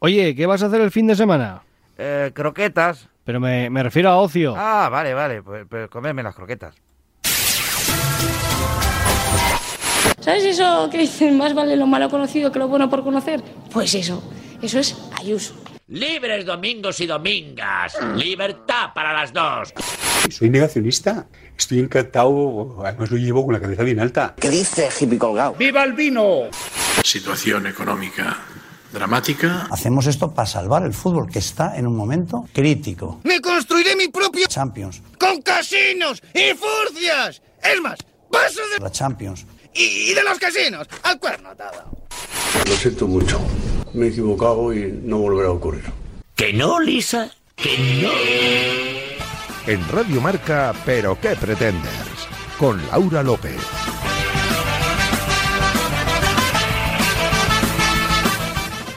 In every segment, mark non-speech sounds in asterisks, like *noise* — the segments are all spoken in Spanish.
Oye, ¿qué vas a hacer el fin de semana? Eh, croquetas. Pero me, me refiero a ocio. Ah, vale, vale, pues, pues comerme las croquetas. ¿Sabes eso que dicen más vale lo malo conocido que lo bueno por conocer? Pues eso, eso es Ayuso. Libres domingos y domingas. Libertad para las dos. Soy negacionista. Estoy encantado. Además lo llevo con la cabeza bien alta. ¿Qué dice hippie colgado? ¡Viva el vino! Situación económica dramática. Hacemos esto para salvar el fútbol que está en un momento crítico. ¡Me construiré mi propio Champions! con casinos y furcias! Es más, paso de La Champions. y, y de los casinos al cuerno atado. Lo siento mucho. Me he equivocado y no volverá a ocurrir. ¿Que no, Lisa? ¿Que no? En Radio Marca, Pero qué pretendes, con Laura López.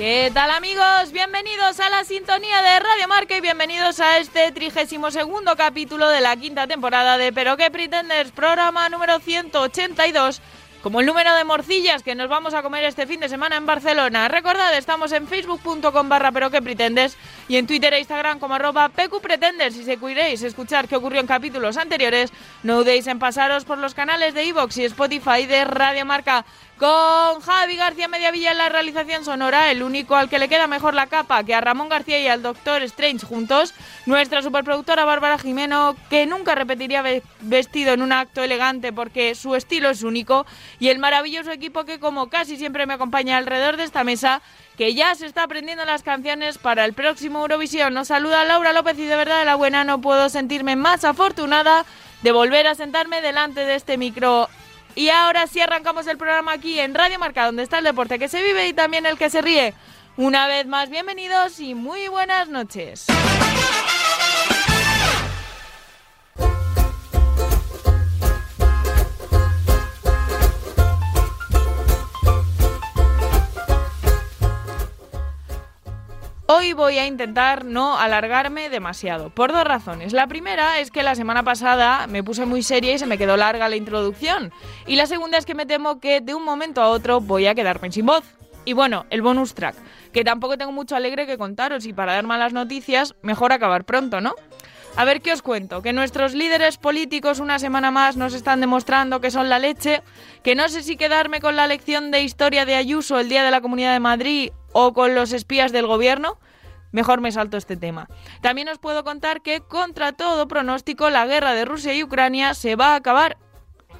¿Qué tal amigos? Bienvenidos a la sintonía de Radio Marca y bienvenidos a este trigésimo segundo capítulo de la quinta temporada de Pero qué pretendes, programa número 182, como el número de morcillas que nos vamos a comer este fin de semana en Barcelona. Recordad, estamos en facebook.com barra pero que pretendes y en Twitter e Instagram como arroba pqpretendes. Si se queréis escuchar qué ocurrió en capítulos anteriores, no dudéis en pasaros por los canales de iVoox y Spotify de Radio Marca. Con Javi García Mediavilla en la realización sonora, el único al que le queda mejor la capa que a Ramón García y al Doctor Strange juntos, nuestra superproductora Bárbara Jimeno, que nunca repetiría ve- vestido en un acto elegante porque su estilo es único, y el maravilloso equipo que como casi siempre me acompaña alrededor de esta mesa, que ya se está aprendiendo las canciones para el próximo Eurovisión. Nos saluda Laura López y de verdad de la buena no puedo sentirme más afortunada de volver a sentarme delante de este micro y ahora sí arrancamos el programa aquí en Radio Marca, donde está el deporte que se vive y también el que se ríe. Una vez más, bienvenidos y muy buenas noches. Voy a intentar no alargarme demasiado, por dos razones. La primera es que la semana pasada me puse muy seria y se me quedó larga la introducción. Y la segunda es que me temo que de un momento a otro voy a quedarme sin voz. Y bueno, el bonus track, que tampoco tengo mucho alegre que contaros y para dar malas noticias, mejor acabar pronto, ¿no? A ver qué os cuento, que nuestros líderes políticos una semana más nos están demostrando que son la leche, que no sé si quedarme con la lección de historia de Ayuso el día de la Comunidad de Madrid o con los espías del gobierno. Mejor me salto este tema. También os puedo contar que, contra todo pronóstico, la guerra de Rusia y Ucrania se va a acabar.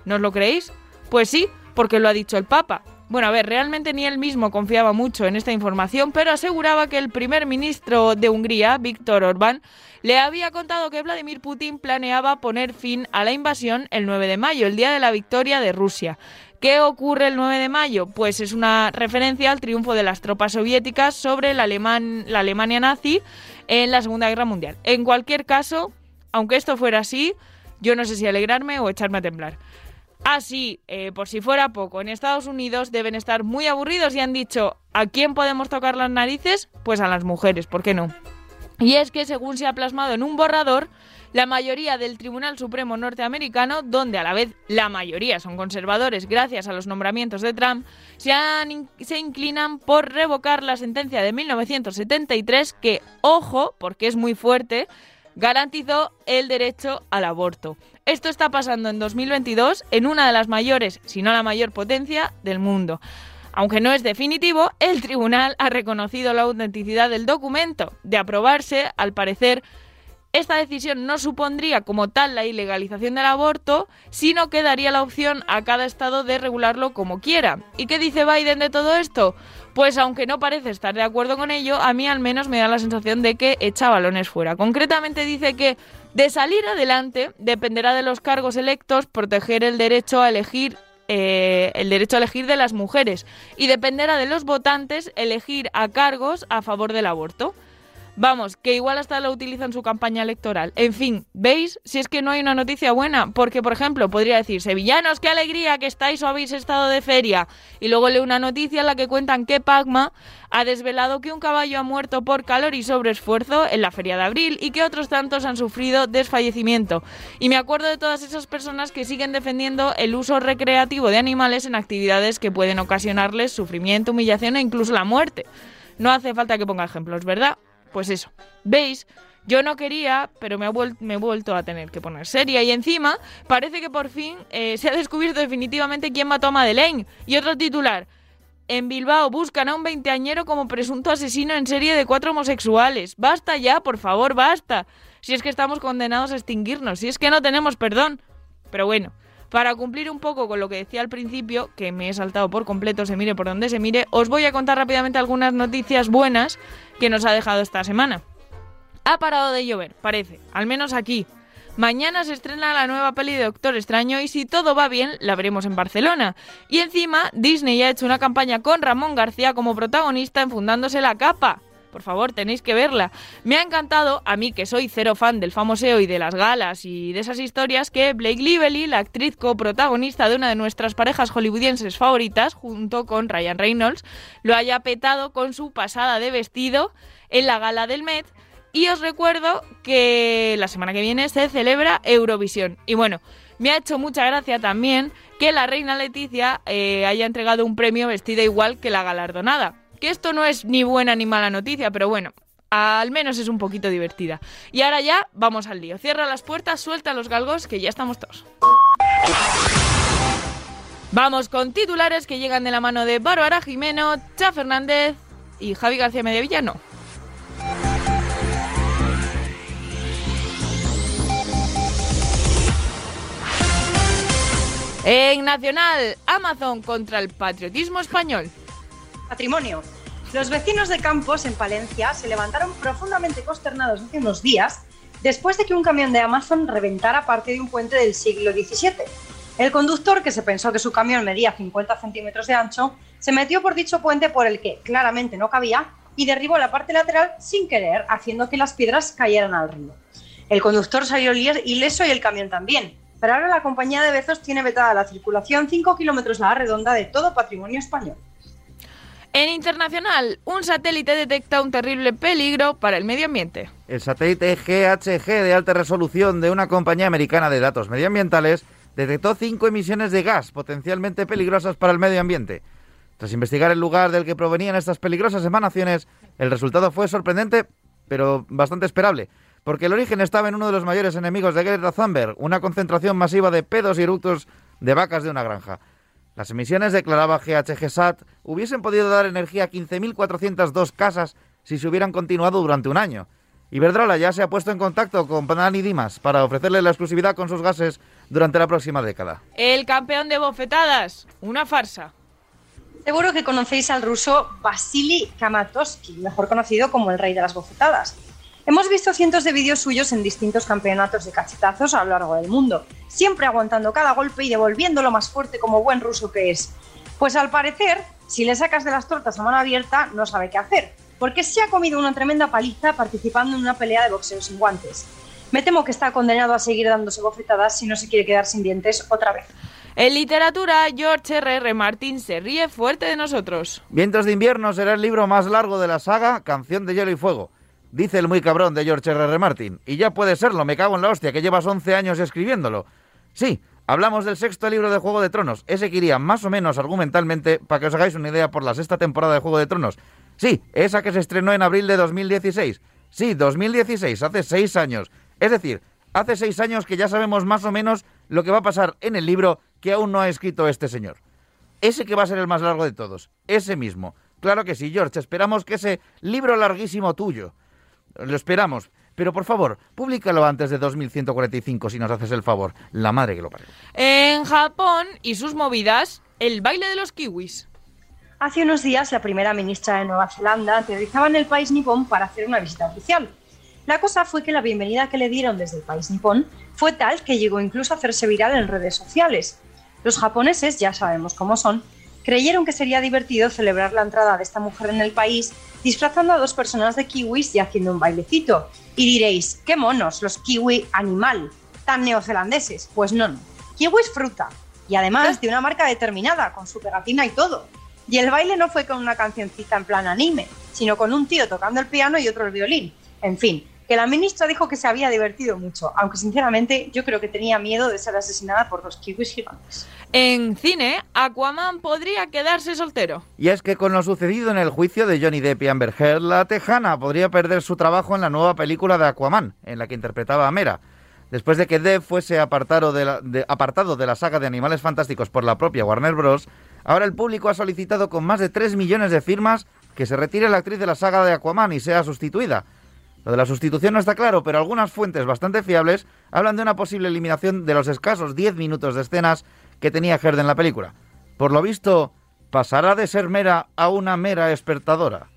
¿No lo creéis? Pues sí, porque lo ha dicho el Papa. Bueno, a ver, realmente ni él mismo confiaba mucho en esta información, pero aseguraba que el primer ministro de Hungría, Víctor Orbán, le había contado que Vladimir Putin planeaba poner fin a la invasión el 9 de mayo, el día de la victoria de Rusia. ¿Qué ocurre el 9 de mayo? Pues es una referencia al triunfo de las tropas soviéticas sobre la, Aleman- la Alemania nazi en la Segunda Guerra Mundial. En cualquier caso, aunque esto fuera así, yo no sé si alegrarme o echarme a temblar. Así, eh, por si fuera poco, en Estados Unidos deben estar muy aburridos y han dicho, ¿a quién podemos tocar las narices? Pues a las mujeres, ¿por qué no? Y es que, según se ha plasmado en un borrador, la mayoría del Tribunal Supremo norteamericano, donde a la vez la mayoría son conservadores gracias a los nombramientos de Trump, se, se inclinan por revocar la sentencia de 1973 que, ojo, porque es muy fuerte, garantizó el derecho al aborto. Esto está pasando en 2022 en una de las mayores, si no la mayor potencia del mundo. Aunque no es definitivo, el tribunal ha reconocido la autenticidad del documento. De aprobarse, al parecer, esta decisión no supondría como tal la ilegalización del aborto, sino que daría la opción a cada estado de regularlo como quiera. ¿Y qué dice Biden de todo esto? Pues aunque no parece estar de acuerdo con ello, a mí al menos me da la sensación de que echa balones fuera. Concretamente dice que de salir adelante dependerá de los cargos electos proteger el derecho a elegir eh, el derecho a elegir de las mujeres y dependerá de los votantes elegir a cargos a favor del aborto. Vamos, que igual hasta lo utiliza en su campaña electoral. En fin, ¿veis? Si es que no hay una noticia buena, porque por ejemplo podría decir, sevillanos, qué alegría que estáis o habéis estado de feria. Y luego leo una noticia en la que cuentan que Pacma ha desvelado que un caballo ha muerto por calor y sobreesfuerzo en la feria de abril y que otros tantos han sufrido desfallecimiento. Y me acuerdo de todas esas personas que siguen defendiendo el uso recreativo de animales en actividades que pueden ocasionarles sufrimiento, humillación e incluso la muerte. No hace falta que ponga ejemplos, ¿verdad? Pues eso. ¿Veis? Yo no quería, pero me, ha me he vuelto a tener que poner seria. Y encima, parece que por fin eh, se ha descubierto definitivamente quién mató a Madeleine. Y otro titular. En Bilbao buscan a un veinteañero como presunto asesino en serie de cuatro homosexuales. Basta ya, por favor, basta. Si es que estamos condenados a extinguirnos, si es que no tenemos perdón. Pero bueno, para cumplir un poco con lo que decía al principio, que me he saltado por completo, se mire por donde se mire, os voy a contar rápidamente algunas noticias buenas que nos ha dejado esta semana. Ha parado de llover, parece, al menos aquí. Mañana se estrena la nueva peli de Doctor Extraño y si todo va bien, la veremos en Barcelona. Y encima, Disney ha hecho una campaña con Ramón García como protagonista enfundándose la capa. Por favor, tenéis que verla. Me ha encantado, a mí que soy cero fan del famoseo y de las galas y de esas historias, que Blake Lively, la actriz coprotagonista de una de nuestras parejas hollywoodienses favoritas, junto con Ryan Reynolds, lo haya petado con su pasada de vestido en la gala del Met. Y os recuerdo que la semana que viene se celebra Eurovisión. Y bueno, me ha hecho mucha gracia también que la reina Leticia eh, haya entregado un premio vestida igual que la galardonada. Que esto no es ni buena ni mala noticia, pero bueno, al menos es un poquito divertida. Y ahora ya, vamos al lío. Cierra las puertas, suelta los galgos, que ya estamos todos. Vamos con titulares que llegan de la mano de Bárbara Jimeno, Cha Fernández y Javi García Mediavillano. En Nacional, Amazon contra el patriotismo español. Patrimonio. Los vecinos de Campos, en Palencia, se levantaron profundamente consternados hace unos días después de que un camión de Amazon reventara parte de un puente del siglo XVII. El conductor, que se pensó que su camión medía 50 centímetros de ancho, se metió por dicho puente por el que claramente no cabía y derribó la parte lateral sin querer, haciendo que las piedras cayeran al río. El conductor salió ileso y el camión también, pero ahora la compañía de Bezos tiene vetada la circulación 5 kilómetros a la redonda de todo patrimonio español. En internacional, un satélite detecta un terrible peligro para el medio ambiente. El satélite GHG de alta resolución de una compañía americana de datos medioambientales detectó cinco emisiones de gas potencialmente peligrosas para el medio ambiente. Tras investigar el lugar del que provenían estas peligrosas emanaciones, el resultado fue sorprendente, pero bastante esperable, porque el origen estaba en uno de los mayores enemigos de Greta Thunberg, una concentración masiva de pedos y eructos de vacas de una granja. Las emisiones, declaraba GHGSAT, hubiesen podido dar energía a 15.402 casas si se hubieran continuado durante un año. Iberdrola ya se ha puesto en contacto con Panal y Dimas para ofrecerle la exclusividad con sus gases durante la próxima década. El campeón de bofetadas, una farsa. Seguro que conocéis al ruso Vasily Kamatowski, mejor conocido como el rey de las bofetadas. Hemos visto cientos de vídeos suyos en distintos campeonatos de cachetazos a lo largo del mundo, siempre aguantando cada golpe y devolviéndolo más fuerte como buen ruso que es. Pues al parecer, si le sacas de las tortas a mano abierta, no sabe qué hacer, porque se ha comido una tremenda paliza participando en una pelea de boxeo sin guantes. Me temo que está condenado a seguir dándose bofetadas si no se quiere quedar sin dientes otra vez. En literatura, George R.R. R. Martin se ríe fuerte de nosotros. Vientos de invierno será el libro más largo de la saga Canción de Hielo y Fuego. Dice el muy cabrón de George R.R. R. Martin. Y ya puede serlo, me cago en la hostia, que llevas 11 años escribiéndolo. Sí, hablamos del sexto libro de Juego de Tronos. Ese que iría más o menos argumentalmente, para que os hagáis una idea, por la sexta temporada de Juego de Tronos. Sí, esa que se estrenó en abril de 2016. Sí, 2016, hace seis años. Es decir, hace seis años que ya sabemos más o menos lo que va a pasar en el libro que aún no ha escrito este señor. Ese que va a ser el más largo de todos. Ese mismo. Claro que sí, George. Esperamos que ese libro larguísimo tuyo. Lo esperamos. Pero por favor, públicalo antes de 2145 si nos haces el favor. La madre que lo parió. En Japón y sus movidas, el baile de los kiwis. Hace unos días, la primera ministra de Nueva Zelanda aterrizaba en el país nipón para hacer una visita oficial. La cosa fue que la bienvenida que le dieron desde el país nipón fue tal que llegó incluso a hacerse viral en redes sociales. Los japoneses, ya sabemos cómo son, creyeron que sería divertido celebrar la entrada de esta mujer en el país disfrazando a dos personas de kiwis y haciendo un bailecito. Y diréis, qué monos, los kiwi animal, tan neozelandeses. Pues no, no. Kiwi es fruta. Y además de una marca determinada, con su pegatina y todo. Y el baile no fue con una cancioncita en plan anime, sino con un tío tocando el piano y otro el violín. En fin, que la ministra dijo que se había divertido mucho, aunque sinceramente yo creo que tenía miedo de ser asesinada por dos kiwis gigantes. En cine, Aquaman podría quedarse soltero. Y es que con lo sucedido en el juicio de Johnny Depp y Amber Heard, la tejana podría perder su trabajo en la nueva película de Aquaman, en la que interpretaba a Mera. Después de que Depp fuese apartado de, la, de- apartado de la saga de Animales Fantásticos por la propia Warner Bros., ahora el público ha solicitado con más de 3 millones de firmas que se retire la actriz de la saga de Aquaman y sea sustituida. Lo de la sustitución no está claro, pero algunas fuentes bastante fiables hablan de una posible eliminación de los escasos 10 minutos de escenas que tenía Heard en la película. Por lo visto, pasará de ser mera a una mera espectadora.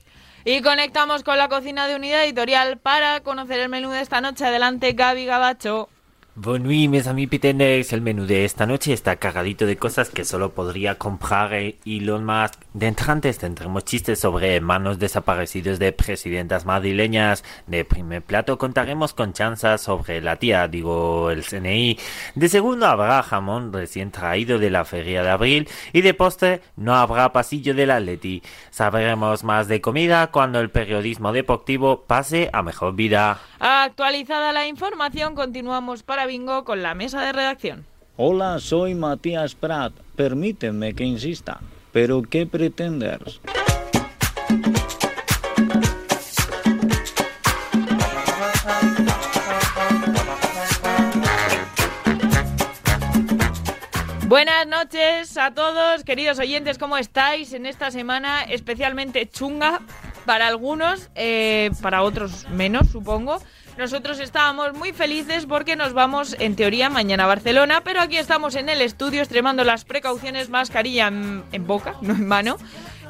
Y conectamos con la cocina de Unidad Editorial para conocer el menú de esta noche. Adelante, Gaby Gabacho. Bonne nuit, mes amis pitenders. El menú de esta noche está cargadito de cosas que solo podría comprar eh, Elon Musk. De entrantes tendremos chistes sobre hermanos desaparecidos de presidentas madrileñas. De primer plato contaremos con chanzas sobre la tía, digo el CNI. De segundo habrá jamón recién traído de la feria de abril. Y de postre no habrá pasillo del Atleti. Sabremos más de comida cuando el periodismo deportivo pase a mejor vida. Actualizada la información, continuamos para Bingo con la mesa de redacción. Hola, soy Matías Prat. Permíteme que insista. ¿Pero qué pretendes? Buenas noches a todos, queridos oyentes, ¿cómo estáis en esta semana especialmente chunga para algunos, eh, para otros menos, supongo? Nosotros estábamos muy felices porque nos vamos, en teoría, mañana a Barcelona, pero aquí estamos en el estudio extremando las precauciones, mascarilla en, en boca, no en mano,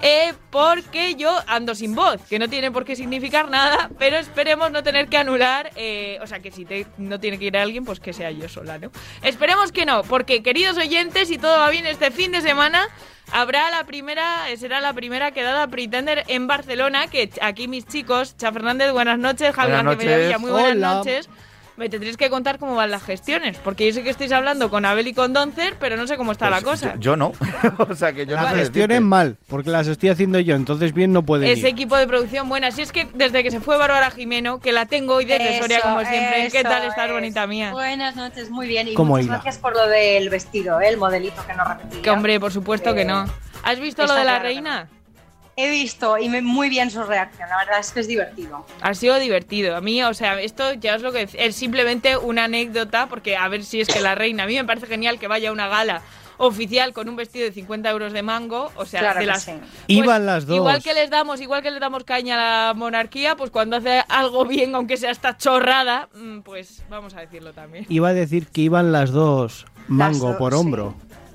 eh, porque yo ando sin voz, que no tiene por qué significar nada, pero esperemos no tener que anular, eh, o sea, que si te- no tiene que ir alguien, pues que sea yo sola, ¿no? Esperemos que no, porque queridos oyentes, si todo va bien este fin de semana, habrá la primera, eh, será la primera quedada Pretender en Barcelona, que aquí mis chicos, Cha Fernández, buenas noches, Javi Buenas noches. muy buenas Hola. noches. Me tendréis que contar cómo van las gestiones, porque yo sé que estáis hablando con Abel y con Doncer, pero no sé cómo está la Pues cosa. Yo, yo no. *laughs* o sea que yo no Las sé gestiones decirte. mal, porque las estoy haciendo yo, entonces bien no pueden Ese ir. equipo de producción buena. Si es que desde que se fue Bárbara Jimeno, que la tengo hoy Eso, Soria como siempre. ¿Qué tal estás, es. bonita mía? Buenas noches, muy bien. Y ¿Cómo muchas iba? gracias por lo del vestido, ¿eh? el modelito que no repetía. Que hombre, por supuesto que Eh, no. ¿Has visto lo de la reina? He visto y me- muy bien su reacción, la verdad es que es divertido. Ha sido divertido. A mí, o sea, esto ya es lo que es simplemente una anécdota, porque a ver si es que la reina, a mí me parece genial que vaya a una gala oficial con un vestido de 50 euros de mango, o sea, Claro de que las... sí. Iban las dos. Igual que les damos, igual que les damos caña a la monarquía, pues cuando hace algo bien, aunque sea esta chorrada, mm, pues vamos a decirlo también. Iba a decir que iban las dos mango dos, por sí.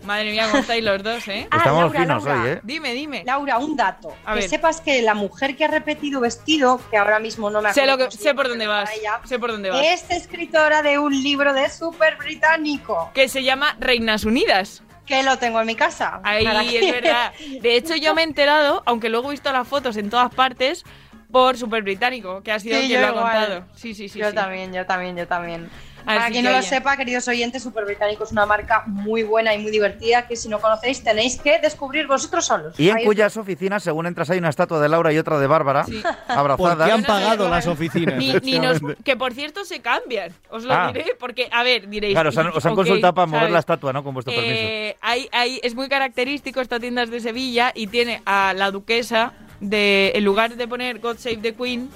Madre mía, cómo estáis los dos, ¿eh? *laughs* Ah, Estamos Laura, finos Laura. hoy, ¿eh? Dime, dime. Laura, un dato. A que ver. sepas que la mujer que ha repetido vestido, que ahora mismo no me Sé, acuerdo lo que, sé llama, por dónde vas. ella, Sé por dónde vas. es escritora de un libro de súper británico, Que se llama Reinas Unidas. que lo tengo en mi casa. Ahí es que- verdad. De hecho, yo me he enterado, aunque luego he visto las fotos en todas partes, por Super Británico, que ha sido Sí, quien yo lo ha igual. contado. Sí, sí, sí. yo sí. también, yo también, yo también. Así Para quien que no lo sepa, queridos oyentes, Super Británico es una marca muy buena y muy divertida que si no conocéis tenéis que descubrir vosotros solos. Y en Ahí cuyas oficinas, según entras, hay una estatua de Laura y otra de Bárbara, Sí. abrazadas. Porque han pagado las oficinas. Ni, ni nos- que por cierto se cambian, os lo Ah. diré, porque, a ver, diréis. Claro, os han, os han ok, consultado para mover ¿sabes? la estatua, ¿no? Con vuestro permiso. Eh, hay, hay- es muy característico esta tienda es de Sevilla y tiene a la duquesa de en lugar de poner God Save the Queen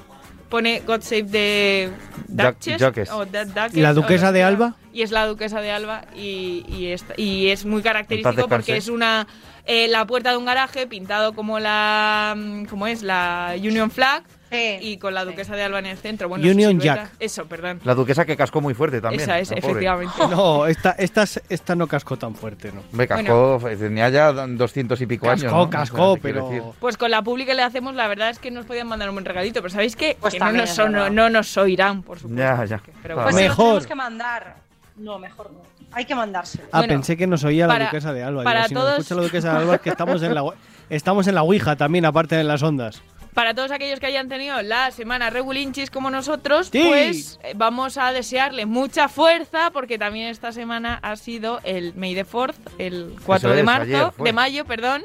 pone God Save the Duchess Duchess. o the Duchess, ¿Y la duquesa de. Alba? y es la duquesa de Alba y, y, esta- y es muy característico porque es una eh, la puerta de un garaje pintado como la mm, como es la Union Flag Sí, y con la sí. duquesa de Alba en el centro bueno Union silueta- Jack. eso perdón La duquesa que cascó muy fuerte también. esa es efectivamente *laughs* No, esta, esta, esta no cascó tan fuerte, ¿no? Me cascó, tenía ya doscientos y pico Cascó, años. ¿no? cascó, O sea, pero- decir. Pues con la publi que le hacemos, la verdad es que nos podían mandar un buen regalito, pero ¿sabéis qué? Pues que no nos, son- no, no nos oirán, por supuesto. Ya, ya. Pero. Pues bueno. los Mejor. tenemos que mandar. No, mejor no. Hay que mandárselo. Ah, Bueno, pensé que nos oía la para- duquesa de Alba. Digo, para si nos todos- escucha la duquesa de Alba es que estamos en la, estamos en la Ouija también, aparte de las ondas. Para todos aquellos que hayan tenido la semana regulinchis como nosotros, Sí. pues eh, vamos a desearle mucha fuerza porque también esta semana ha sido el May the 4th, el 4 Eso de marzo, ayer de maño, perdón,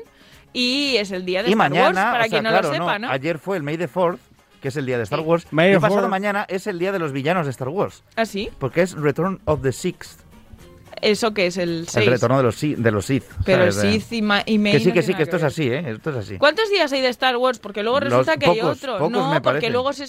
y es el día de Y Star mañana, Wars, para o sea, quien no claro, lo sepa, ¿no? Ayer fue el May the 4th que es el día de Star Wars. May y the pasado Fourth. mañana es el día de los villanos de Star Wars. ¿Ah, sí? Porque es Return of the Sixth. ¿Eso qué es? El 6. El retorno de los, de los Sith. Pero ¿sabes? Sith y, Ma- y May Que sí, no que sí, que esto es así, ¿eh? Esto es así. ¿Cuántos días hay de Star Wars? Porque luego Los resulta que hay otro. pocos no, me porque parece. luego se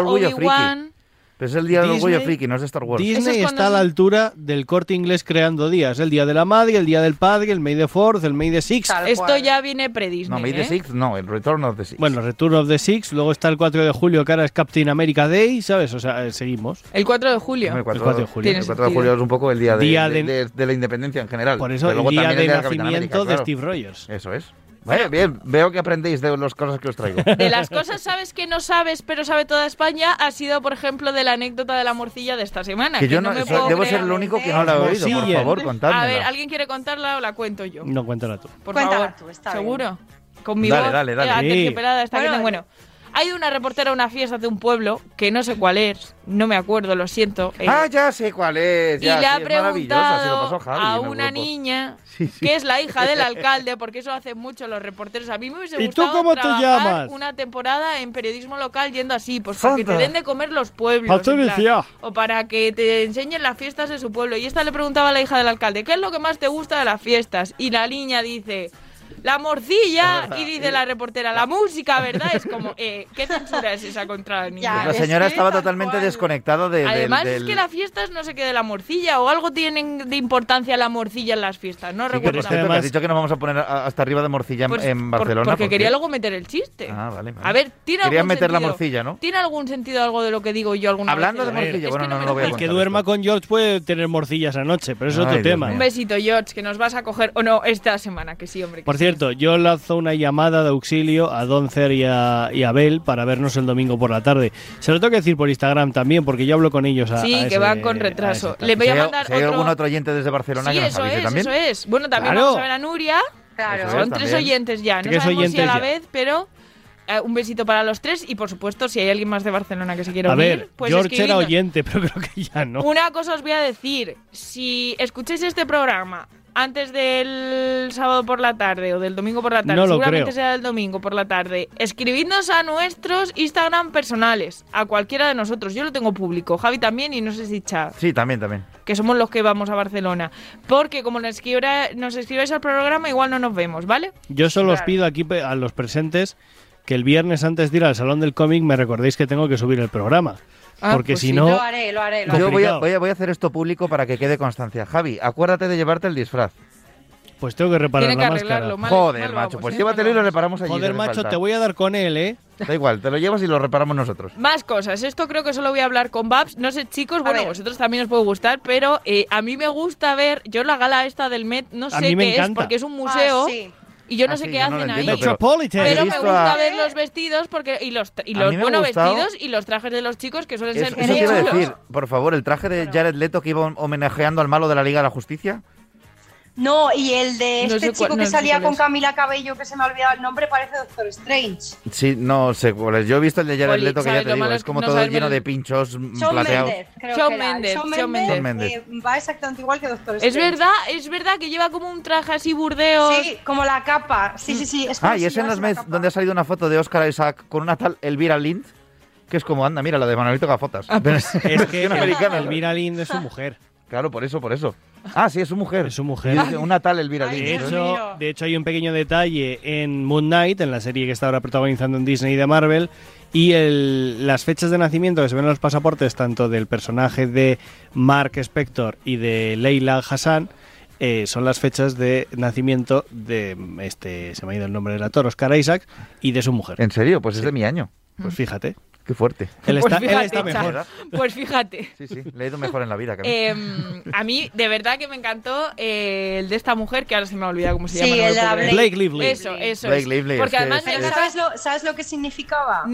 orgullo Obi-Wan. Pero es el día del Disney- orgullo friki, no es de Star Wars. Disney es está a la altura del corte inglés creando días. El día de la madre, el día del padre, el May the Fourth, el May the Sixth. Esto ya viene pre-Disney. No, May the ¿eh? Sixth, no, el Return of the Sixth. Bueno, Return of the Six, luego está el 4 de julio, que ahora es Captain America Day, ¿sabes? O sea, eh, seguimos. El 4 de julio. El 4, El 4 de julio. el 4 de julio es un poco el día de, Día de, de- de- de la independencia en general. Por eso, Pero el luego día de nacimiento América, de claro. Steve Rogers. Eso es. Vaya, bien, veo que aprendéis de las cosas que os traigo. *laughs* De las cosas sabes que no sabes, pero sabe toda España, ha sido, por ejemplo, de la anécdota de la morcilla de esta semana. que yo no, me eso- puedo debo creer. ser el único que no la he oído, por favor, contádmela. A ver, ¿alguien quiere contarla o la cuento yo? No, cuéntala tú. Por Cuéntala favor. tú, está ¿Seguro? Con mi Dale, voz dale, dale. eh, esta que Bueno, tengo. Bueno, ha ido una reportera a una fiesta de un pueblo, que no sé cuál es, no me acuerdo, lo siento. eh, Ah, ya sé cuál es. y le sí, ha preguntado pasó Javi a una niña Sí, sí. que es la hija del *laughs* alcalde, porque eso hacen mucho los reporteros. A mí me hubiese ¿Y tú gustado cómo te trabajar llamas? una temporada en periodismo local yendo así, pues para que te den de comer los pueblos. plan, o para que te enseñen las fiestas de su pueblo. Y esta le preguntaba a la hija del alcalde, ¿qué es lo que más te gusta de las fiestas? Y la niña dice... La morcilla, y dice la reportera, la música, ¿verdad? Es como, eh, ¿qué censura es esa contra la niña? Ya, La es señora que estaba tal totalmente cual. desconectada de, Además del... es que la fiesta es no sé qué de la morcilla o algo tienen de importancia la morcilla en las fiestas, no Sí, recuerdo es que cierto, además- has dicho que nos vamos a poner hasta arriba de morcilla en- Pues, en por- Barcelona. porque ¿por quería luego meter el chiste. Ah, vale, vale. A ver, ¿tiene Querían algún meter la sentido? morcilla, ¿no? ¿Tiene algún sentido algo de lo que digo yo alguna Hablando vez? de morcilla, bueno, que no, no lo voy a lo El que duerma esto. con George puede tener morcillas anoche, pero eso es otro tema. Un besito, George, que nos vas a coger. O no, esta semana, que sí, hombre. Por sí. Cierto, yo lanzo una llamada de auxilio a Doncer y a, y a para vernos el domingo por la tarde. Se lo tengo que decir por Instagram también, porque yo hablo con ellos a Sí, a que ese- van con retraso. Le voy a Si hay- mandar si hay otro. algún otro oyente desde Barcelona Sí, que nos eso avise es, también. eso es. Bueno, también Claro. vamos a ver a Nuria. Claro. Son es, tres también. oyentes ya. No Tres sabemos si a la ya. vez, pero eh, un besito para los tres. Y por supuesto, si hay alguien más de Barcelona que se quiera A unir, ver, pues George era oyente, *laughs* pero creo que ya no. Una cosa os voy a decir. Si escucháis este programa antes del sábado por la tarde o del domingo por la tarde, No lo seguramente creo. será el domingo por la tarde, escribidnos a nuestros Instagram personales, a cualquiera de nosotros. Yo lo tengo público, Javi también y no sé si Chad, Sí, también, también. que somos los que vamos a Barcelona. Porque como nos, escribra- nos escribáis al programa, igual no nos vemos, ¿vale? Yo solo os pido aquí a los presentes que el viernes antes de ir al Salón del Cómic me recordéis que tengo que subir el programa. Ah, porque pues si sí. no... Lo haré, lo haré, lo haré. Yo voy a, Complicado. voy, a, voy a hacer esto público para que quede constancia. Javi, acuérdate de llevarte el disfraz. Pues tengo que reparar Tiene la que máscara. mal- Joder, mal macho, vamos, pues llévatelo y lo reparamos allí. Joder, macho, falta. te voy a dar con él, ¿eh? Da igual, te lo llevas y lo reparamos nosotros. Más cosas. Esto creo que solo voy a hablar con Babs. No sé, chicos, bueno, ver. vosotros también os puede gustar, pero eh, a mí me gusta ver. Yo la gala esta del Met no A sé mí me qué es, encanta. porque es un museo. Ah, sí. Y yo no Ah, sé sí, qué no hacen ahí. pero- Metropolitan. Pero He me gusta a- ver los vestidos porque y los, y los bueno gustado- vestidos y los trajes de los chicos que suelen Eso, ser eso chulos. decir, por favor, el traje de Jared Leto que iba homenajeando al malo de la Liga de la Justicia. No, y el de No este sé chico cuál- que no sé salía con es. Camila Cabello, que se me ha olvidado el nombre, parece Doctor Strange. Sí, no sé cuál es. Yo he visto el de Jared Leto que ya ¿sabes te digo, es es como no todo lleno de pinchos Shawn plateados. Mendes, creo Shawn que. Mendes, Shawn Mendes, Shawn Mendes. eh, va exactamente igual que Doctor Strange. Es verdad, es verdad que lleva como un traje así burdeos. Sí, como la capa. Sí, sí, sí. Es como Ah, y es en las mes donde ha salido una foto de Oscar Isaac con una tal Elvira Lind, que es como, anda, mira, la de Manolito Gafotas. Ah, pues, *laughs* Es que Una americana. Elvira Lind es su mujer. Claro, por eso, por eso. Ah, sí, es su mujer. Es su mujer. Una tal Elvira Ay. De hecho, de hecho, hay un pequeño detalle en Moon Knight, en la serie que está ahora protagonizando en Disney de Marvel, y el- las fechas de nacimiento que se ven en los pasaportes, tanto del personaje de Mark Spector y de Leila Hassan, eh, son las fechas de nacimiento de este, se me ha ido el nombre del actor, Oscar Isaac, y de su mujer. ¿En serio? Pues es de mi año. Pues fíjate, Qué fuerte. él Pues está, él fíjate, está mejor. Pues fíjate. Sí, sí, le he ido mejor en la vida que a mí. Em, a mí, de verdad que me encantó eh, el de esta mujer, que ahora se me ha olvidado cómo se Sí, llama. no la creer. Blake Lively. Eso, eso. Blake es. Lively, Porque es además es- ¿sabes lo, ¿sabes lo que significaba?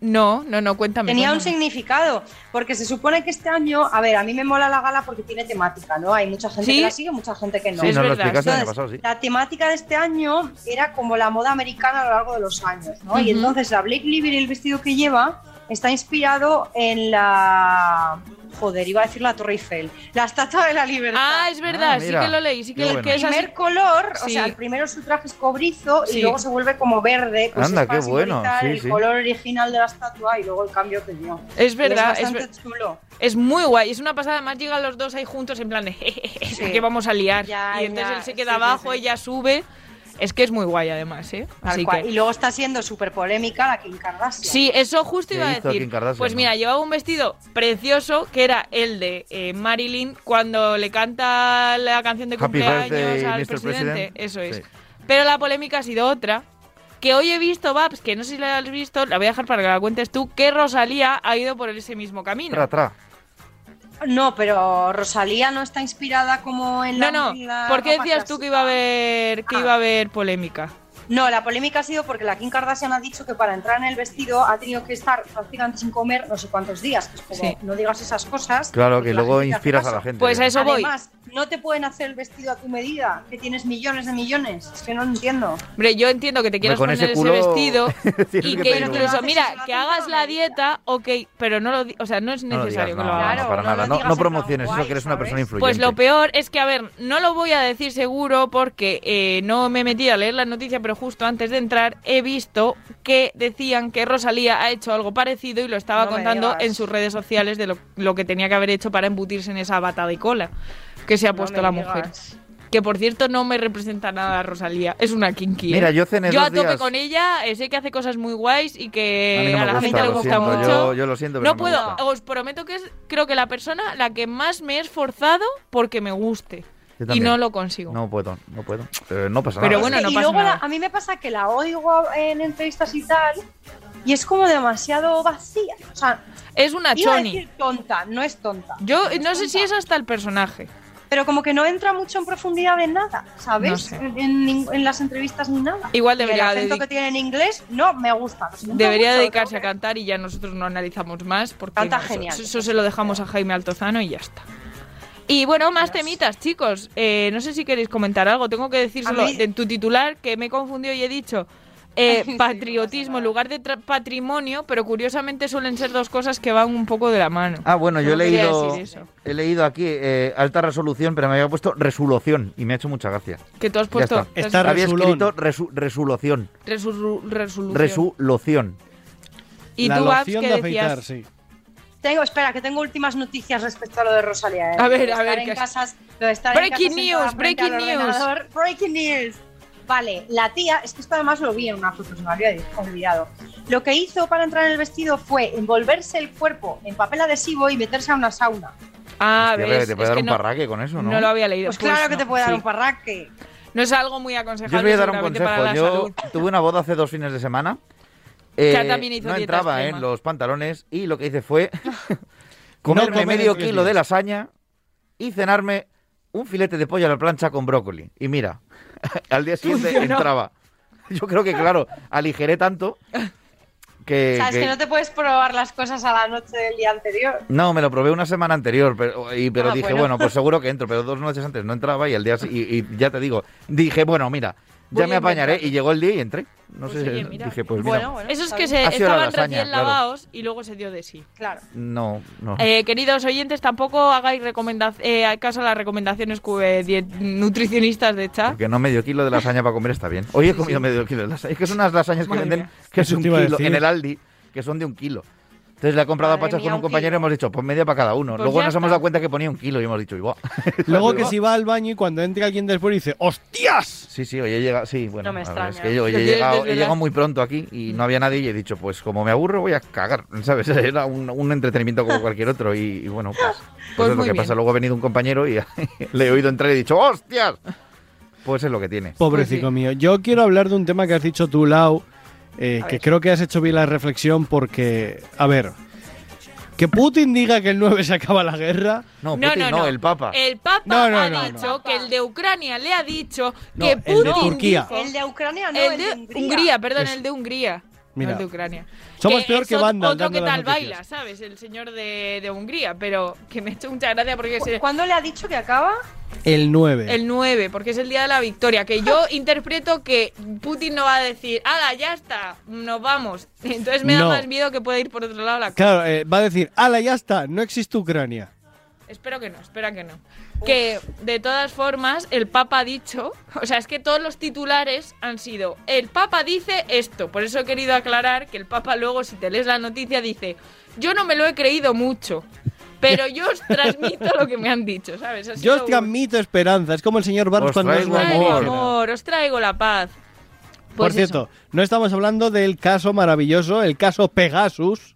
No, no, no, cuéntame. Tenía un significado, porque se supone que este año, a ver, a mí me mola la gala porque tiene temática, ¿no? Hay mucha gente ¿Sí? que la sigue, mucha gente que no. Sí, es nos lo el año pasado, sí. La temática de este año era como la moda americana a lo largo de los años, ¿no? Y entonces la Blake Lively, el vestido que lleva, está inspirado en la joder, iba a decir la Torre Eiffel, la Estatua de la Libertad. Ah, es verdad, Ah, sí que lo leí, sí que, bueno. que es el así. primer color, o Sí. sea, el primero su traje es cobrizo Sí. y luego se vuelve como verde. Pues Anda, es para qué bueno, sí, el sí. color original de la estatua y luego el cambio que dio. Es Y verdad, es es, bastante chulo. es muy guay, es una pasada. Además, llegan los dos ahí juntos en plan de *laughs* Sí. que vamos a liar. Ya, y entonces ya, él se queda sí, abajo, sí. ella sube. Es que es muy guay, además, ¿eh? Así que- Y luego está siendo súper polémica la Kim Kardashian. Sí, eso justo ¿Qué iba a decir. Pues no? mira, llevaba un vestido precioso que era el de eh, Marilyn cuando le canta la canción de Happy cumpleaños birthday, al Mr. presidente. President. Eso es. Sí. Pero la polémica ha sido otra. Que hoy he visto, Babs, que no sé si la has visto, la voy a dejar para que la cuentes tú, que Rosalía ha ido por ese mismo camino. Tra, tra. No, pero Rosalía no está inspirada como en la. No, en la no. ¿Por qué decías tú que iba a haber que Ah. iba a haber polémica? No, la polémica ha sido porque la Kim Kardashian ha dicho que para entrar en el vestido ha tenido que estar prácticamente sin comer no sé cuántos días. Que es como, Sí. no digas esas cosas. Claro, que luego inspiras a la gente. Pues a eso voy. No te pueden hacer el vestido a tu medida, que tienes millones de millones. Es que no lo entiendo. Hombre, yo entiendo que te quieras poner ese vestido *laughs* y que incluso, mira, que hagas la dieta. ok, pero no lo, o sea, no es No lo necesario digas, que lo no, hagas. no, Claro, para no nada. No, no promociones eso, que eres una persona influyente. Pues lo peor es que, a ver, no lo voy a decir seguro porque eh, no me he metido a leer la noticia, pero justo antes de entrar he visto que decían que Rosalía ha hecho algo parecido y lo estaba No contando en sus redes sociales de lo, lo que tenía que haber hecho para embutirse en esa bata de cola que se ha No puesto me la digas. mujer. Que por cierto no me representa nada a Rosalía, es una kinky. ¿eh? Mira, yo cené Yo dos a tope días- con ella, eh, sé que hace cosas muy guays y A que mí no a, me la gusta, gente le gusta siento, mucho. yo- yo lo siento, pero no no me puedo, gusta. os prometo que es creo que la persona la que más me he esforzado porque me guste. Y no lo consigo. No puedo, no puedo. Pero no pasa Pero nada. bueno, no y pasa luego la- nada. a mí me pasa que la oigo en entrevistas y tal, y es como demasiado vacía. O sea, Es una iba a choni. decir tonta, no es tonta. Yo es no sé si tonta. es hasta el personaje. Pero como que no entra mucho en profundidad en nada, ¿sabes? No sé. en, en en las entrevistas ni nada. Igual Y el debería acento que tiene en inglés no me gusta. Debería mucho, dedicarse a cantar y ya nosotros no analizamos más porque Canta no, eso- genial. Eso, se lo dejamos a Jaime Altozano y ya está. Y bueno, más temitas, chicos. Eh, no sé si queréis comentar algo. Tengo que decírselo mí- en tu titular que me he confundido y he dicho eh, patriotismo en lugar de patrimonio, pero curiosamente suelen ser dos cosas que van un poco de la mano. Ah, bueno, yo he leído, he aquí eh, alta resolución, pero me había puesto resolución y me ha hecho mucha gracia. Que tú has puesto está. Está Había resulón. escrito resu- resolución. resolu- resolución. Resolución. y la tú, loción ¿qué de decías? afeitar, sí. Tengo, espera, que tengo últimas noticias respecto a lo de Rosalía. ¿eh? A ver, a ver, estar ¿qué en es? casas, lo de estar en Breaking casas news, breaking news. Breaking news. Vale, la tía, es que esto además lo vi en una foto, se me había olvidado. Lo que hizo para entrar en el vestido fue envolverse el cuerpo en papel adhesivo y meterse a una sauna. Ah, Hostia, ves, te puede es dar que un no, parraque con eso, ¿no? no lo había leído. Pues claro que no, te puede dar sí. un parraque. No es algo muy Yo aconsejable os voy a dar un consejo. Yo salud. tuve una boda hace dos fines de semana. *laughs* Eh, Ya también hizo no entraba en los pantalones y lo que hice fue *laughs* comerme medio kilo de lasaña y cenarme un filete de pollo a la plancha con brócoli. Y mira, *laughs* al día siguiente Funcionó. entraba. Yo creo que, claro, aligeré tanto que... Sabes que- que no te puedes probar las cosas a la noche del día anterior. No, me lo probé una semana anterior, pero, y, pero Ah, dije, bueno. bueno. pues seguro que entro, pero dos noches antes no entraba y al día y ya te digo, dije, bueno, mira, ya me apañaré y llegó el día y entré. No Pues sé, oye, *laughs* mira. dije, pues Bueno, mira, bueno. Esos está que se la estaban lasaña, recién claro. lavados y luego se dio de sí. Claro. no, no. Eh, queridos oyentes, tampoco hagáis recomenda eh, caso a las recomendaciones eh, nutricionistas de chat. Porque no medio kilo de lasaña para comer está bien. Hoy he comido medio kilo de lasaña. Es que son unas lasañas que Madre venden mía. que es un kilo en el Aldi, que son de un kilo. Entonces le he comprado a pachas mía, con un un compañero y hemos dicho, pues media para cada uno. Pues Luego nos hemos dado cuenta que ponía un kilo y hemos dicho, igual. *laughs* Luego que si va al baño y cuando entre alguien después dice ¡Hostias! Sí, sí, hoy he llegado, sí, bueno, No me a ver, es extraña. que yo hoy he llegado, he llegado muy pronto aquí y no había nadie y he dicho, pues como me aburro voy a cagar, *laughs* ¿sabes? Era un, un entretenimiento como cualquier otro y, y bueno, pues, pues Pues es lo que bien. pasa. Luego ha venido un compañero y *laughs* le he oído entrar y he dicho, ¡hostias! Pues es lo que tiene. Pobrecito Pues sí. mío. Yo quiero hablar de un tema que has dicho tú, Lau, eh, que ver. creo que has hecho bien la reflexión porque, a ver, que Putin diga que el 9 se acaba la guerra. No, No, Putin, no, no, no. el Papa. El Papa No, no, ha no, dicho no. que el de Ucrania le ha dicho No, que el de Putin Turquía. dijo- El de Ucrania no, el el de de Hungría. Hungría, perdón, Es- el de Hungría. Mira. el de Ucrania. Somos peor es que Vandal Otro que tal noticias. baila, ¿sabes? El señor de, de Hungría, pero que me ha hecho mucha gracia porque es el, ¿Cuándo le ha dicho que acaba? El 9. el 9, porque es el día de la victoria. Que yo *laughs* interpreto que Putin no va a decir, ¡Hala, ya está! Nos vamos. *laughs* Entonces me da No. más miedo que pueda ir por otro lado la cosa. Claro, eh, va a decir, ala, ya está, no existe Ucrania. Espero que no, espera que no. Que de todas formas, el Papa ha dicho, o sea, es que todos los titulares han sido, el Papa dice esto, por eso he querido aclarar que el Papa luego, si te lees la noticia, dice, yo no me lo he creído mucho, pero yo os transmito lo que me han dicho, ¿sabes? Yo os transmito esperanza, es como el señor Barnes Os cuando Os traigo amor. amor, os traigo la paz. Por Pues cierto, no estamos hablando del caso maravilloso, el caso Pegasus,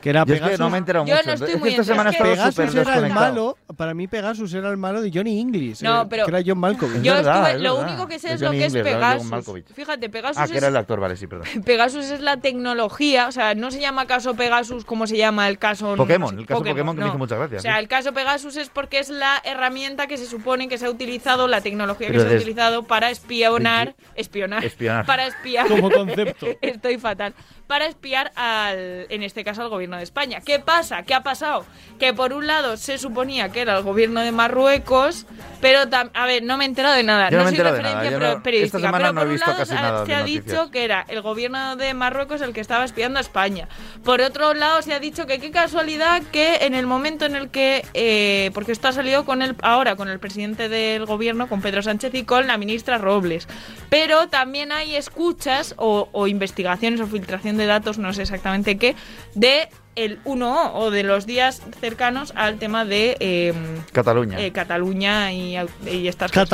que era Yo es que Pegasus. no me he enterado Yo mucho. no estoy es que muy esta semana he enterado. estado Pegasus era el desconectado. malo, para mí Pegasus era el malo de Johnny English, No, eh, pero que era John Malkovich. Yo verdad, estuve, es lo verdad. único que sé Es es lo Johnny que es English, ¿verdad? John Pegasus. Malkovich. Fíjate, Pegasus Ah, que es era el actor, vale, sí, perdón. *laughs* Pegasus es la tecnología, o sea, no se llama caso Pegasus como se llama el caso Pokémon, el caso Pokémon que me hizo mucha gracia, O sea, sí. el caso Pegasus es porque es la herramienta que se supone que se ha utilizado, la tecnología Pero que se ha des- utilizado para espionar, espionar, Espionar. *laughs* para espiar Como concepto. *laughs* Estoy fatal. Para espiar al, en este caso, al gobierno de España. ¿Qué pasa? ¿Qué ha pasado? Que por un lado se suponía que era el gobierno de Marruecos, pero tam- a ver, no me he enterado de nada. Yo no me he soy referencia nada, no- periodística, esta pero no he por un visto lado se ha- noticias. dicho que era el gobierno de Marruecos el que estaba espiando a España. Por otro lado se ha dicho que qué casualidad que en el momento en el que, eh, porque esto ha salido con el ahora con el presidente del gobierno, con Pedro Sánchez y con la ministra Robles. Pero también hay escuchas o, o investigaciones o filtración de datos, no sé exactamente qué, de el 1O o de los días cercanos al tema de eh, Cataluña. eh, Cataluña y, y estas cosas.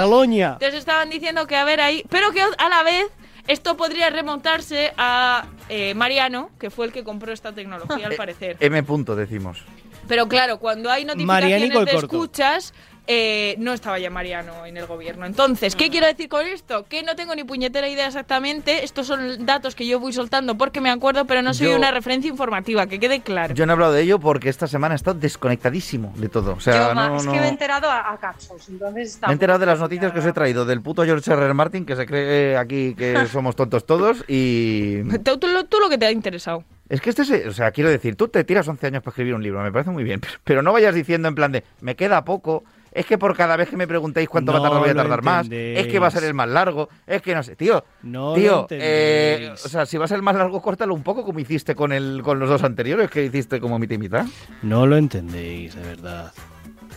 Entonces estaban diciendo que a ver ahí, pero que a la vez esto podría remontarse a eh, Mariano, que fue el que compró esta tecnología al *laughs* parecer. M punto, decimos. Pero claro, cuando hay notificaciones de escuchas, eh, no estaba ya Mariano en el gobierno. Entonces, ¿qué quiero decir con esto? Que no tengo ni puñetera idea exactamente. Estos son datos que yo voy soltando porque me acuerdo, pero no soy Yo- una referencia informativa, que quede claro. Yo no he hablado de ello porque esta semana he estado desconectadísimo de todo. O sea, Yo, ma, es no- que me he enterado a, a cachos, entonces Me he enterado de las noticias que os he traído del puto George R. R. Martin, que se cree aquí que *laughs* somos tontos todos, y... Tú, tú lo- tú lo que te ha interesado. Es que este, se- o sea, quiero decir, tú te tiras 11 años para escribir un libro, me parece muy bien, pero, *laughs* pero no vayas diciendo en plan de, me queda poco, es que por cada vez que me preguntéis cuánto va a tardar voy a tardar más, es que va a ser el más largo, es que no sé, tío, No tío, eh, o sea, si va a ser el más largo, córtalo un poco como hiciste con el con los dos anteriores que hiciste como mitad y mitad. No lo entendéis, de verdad.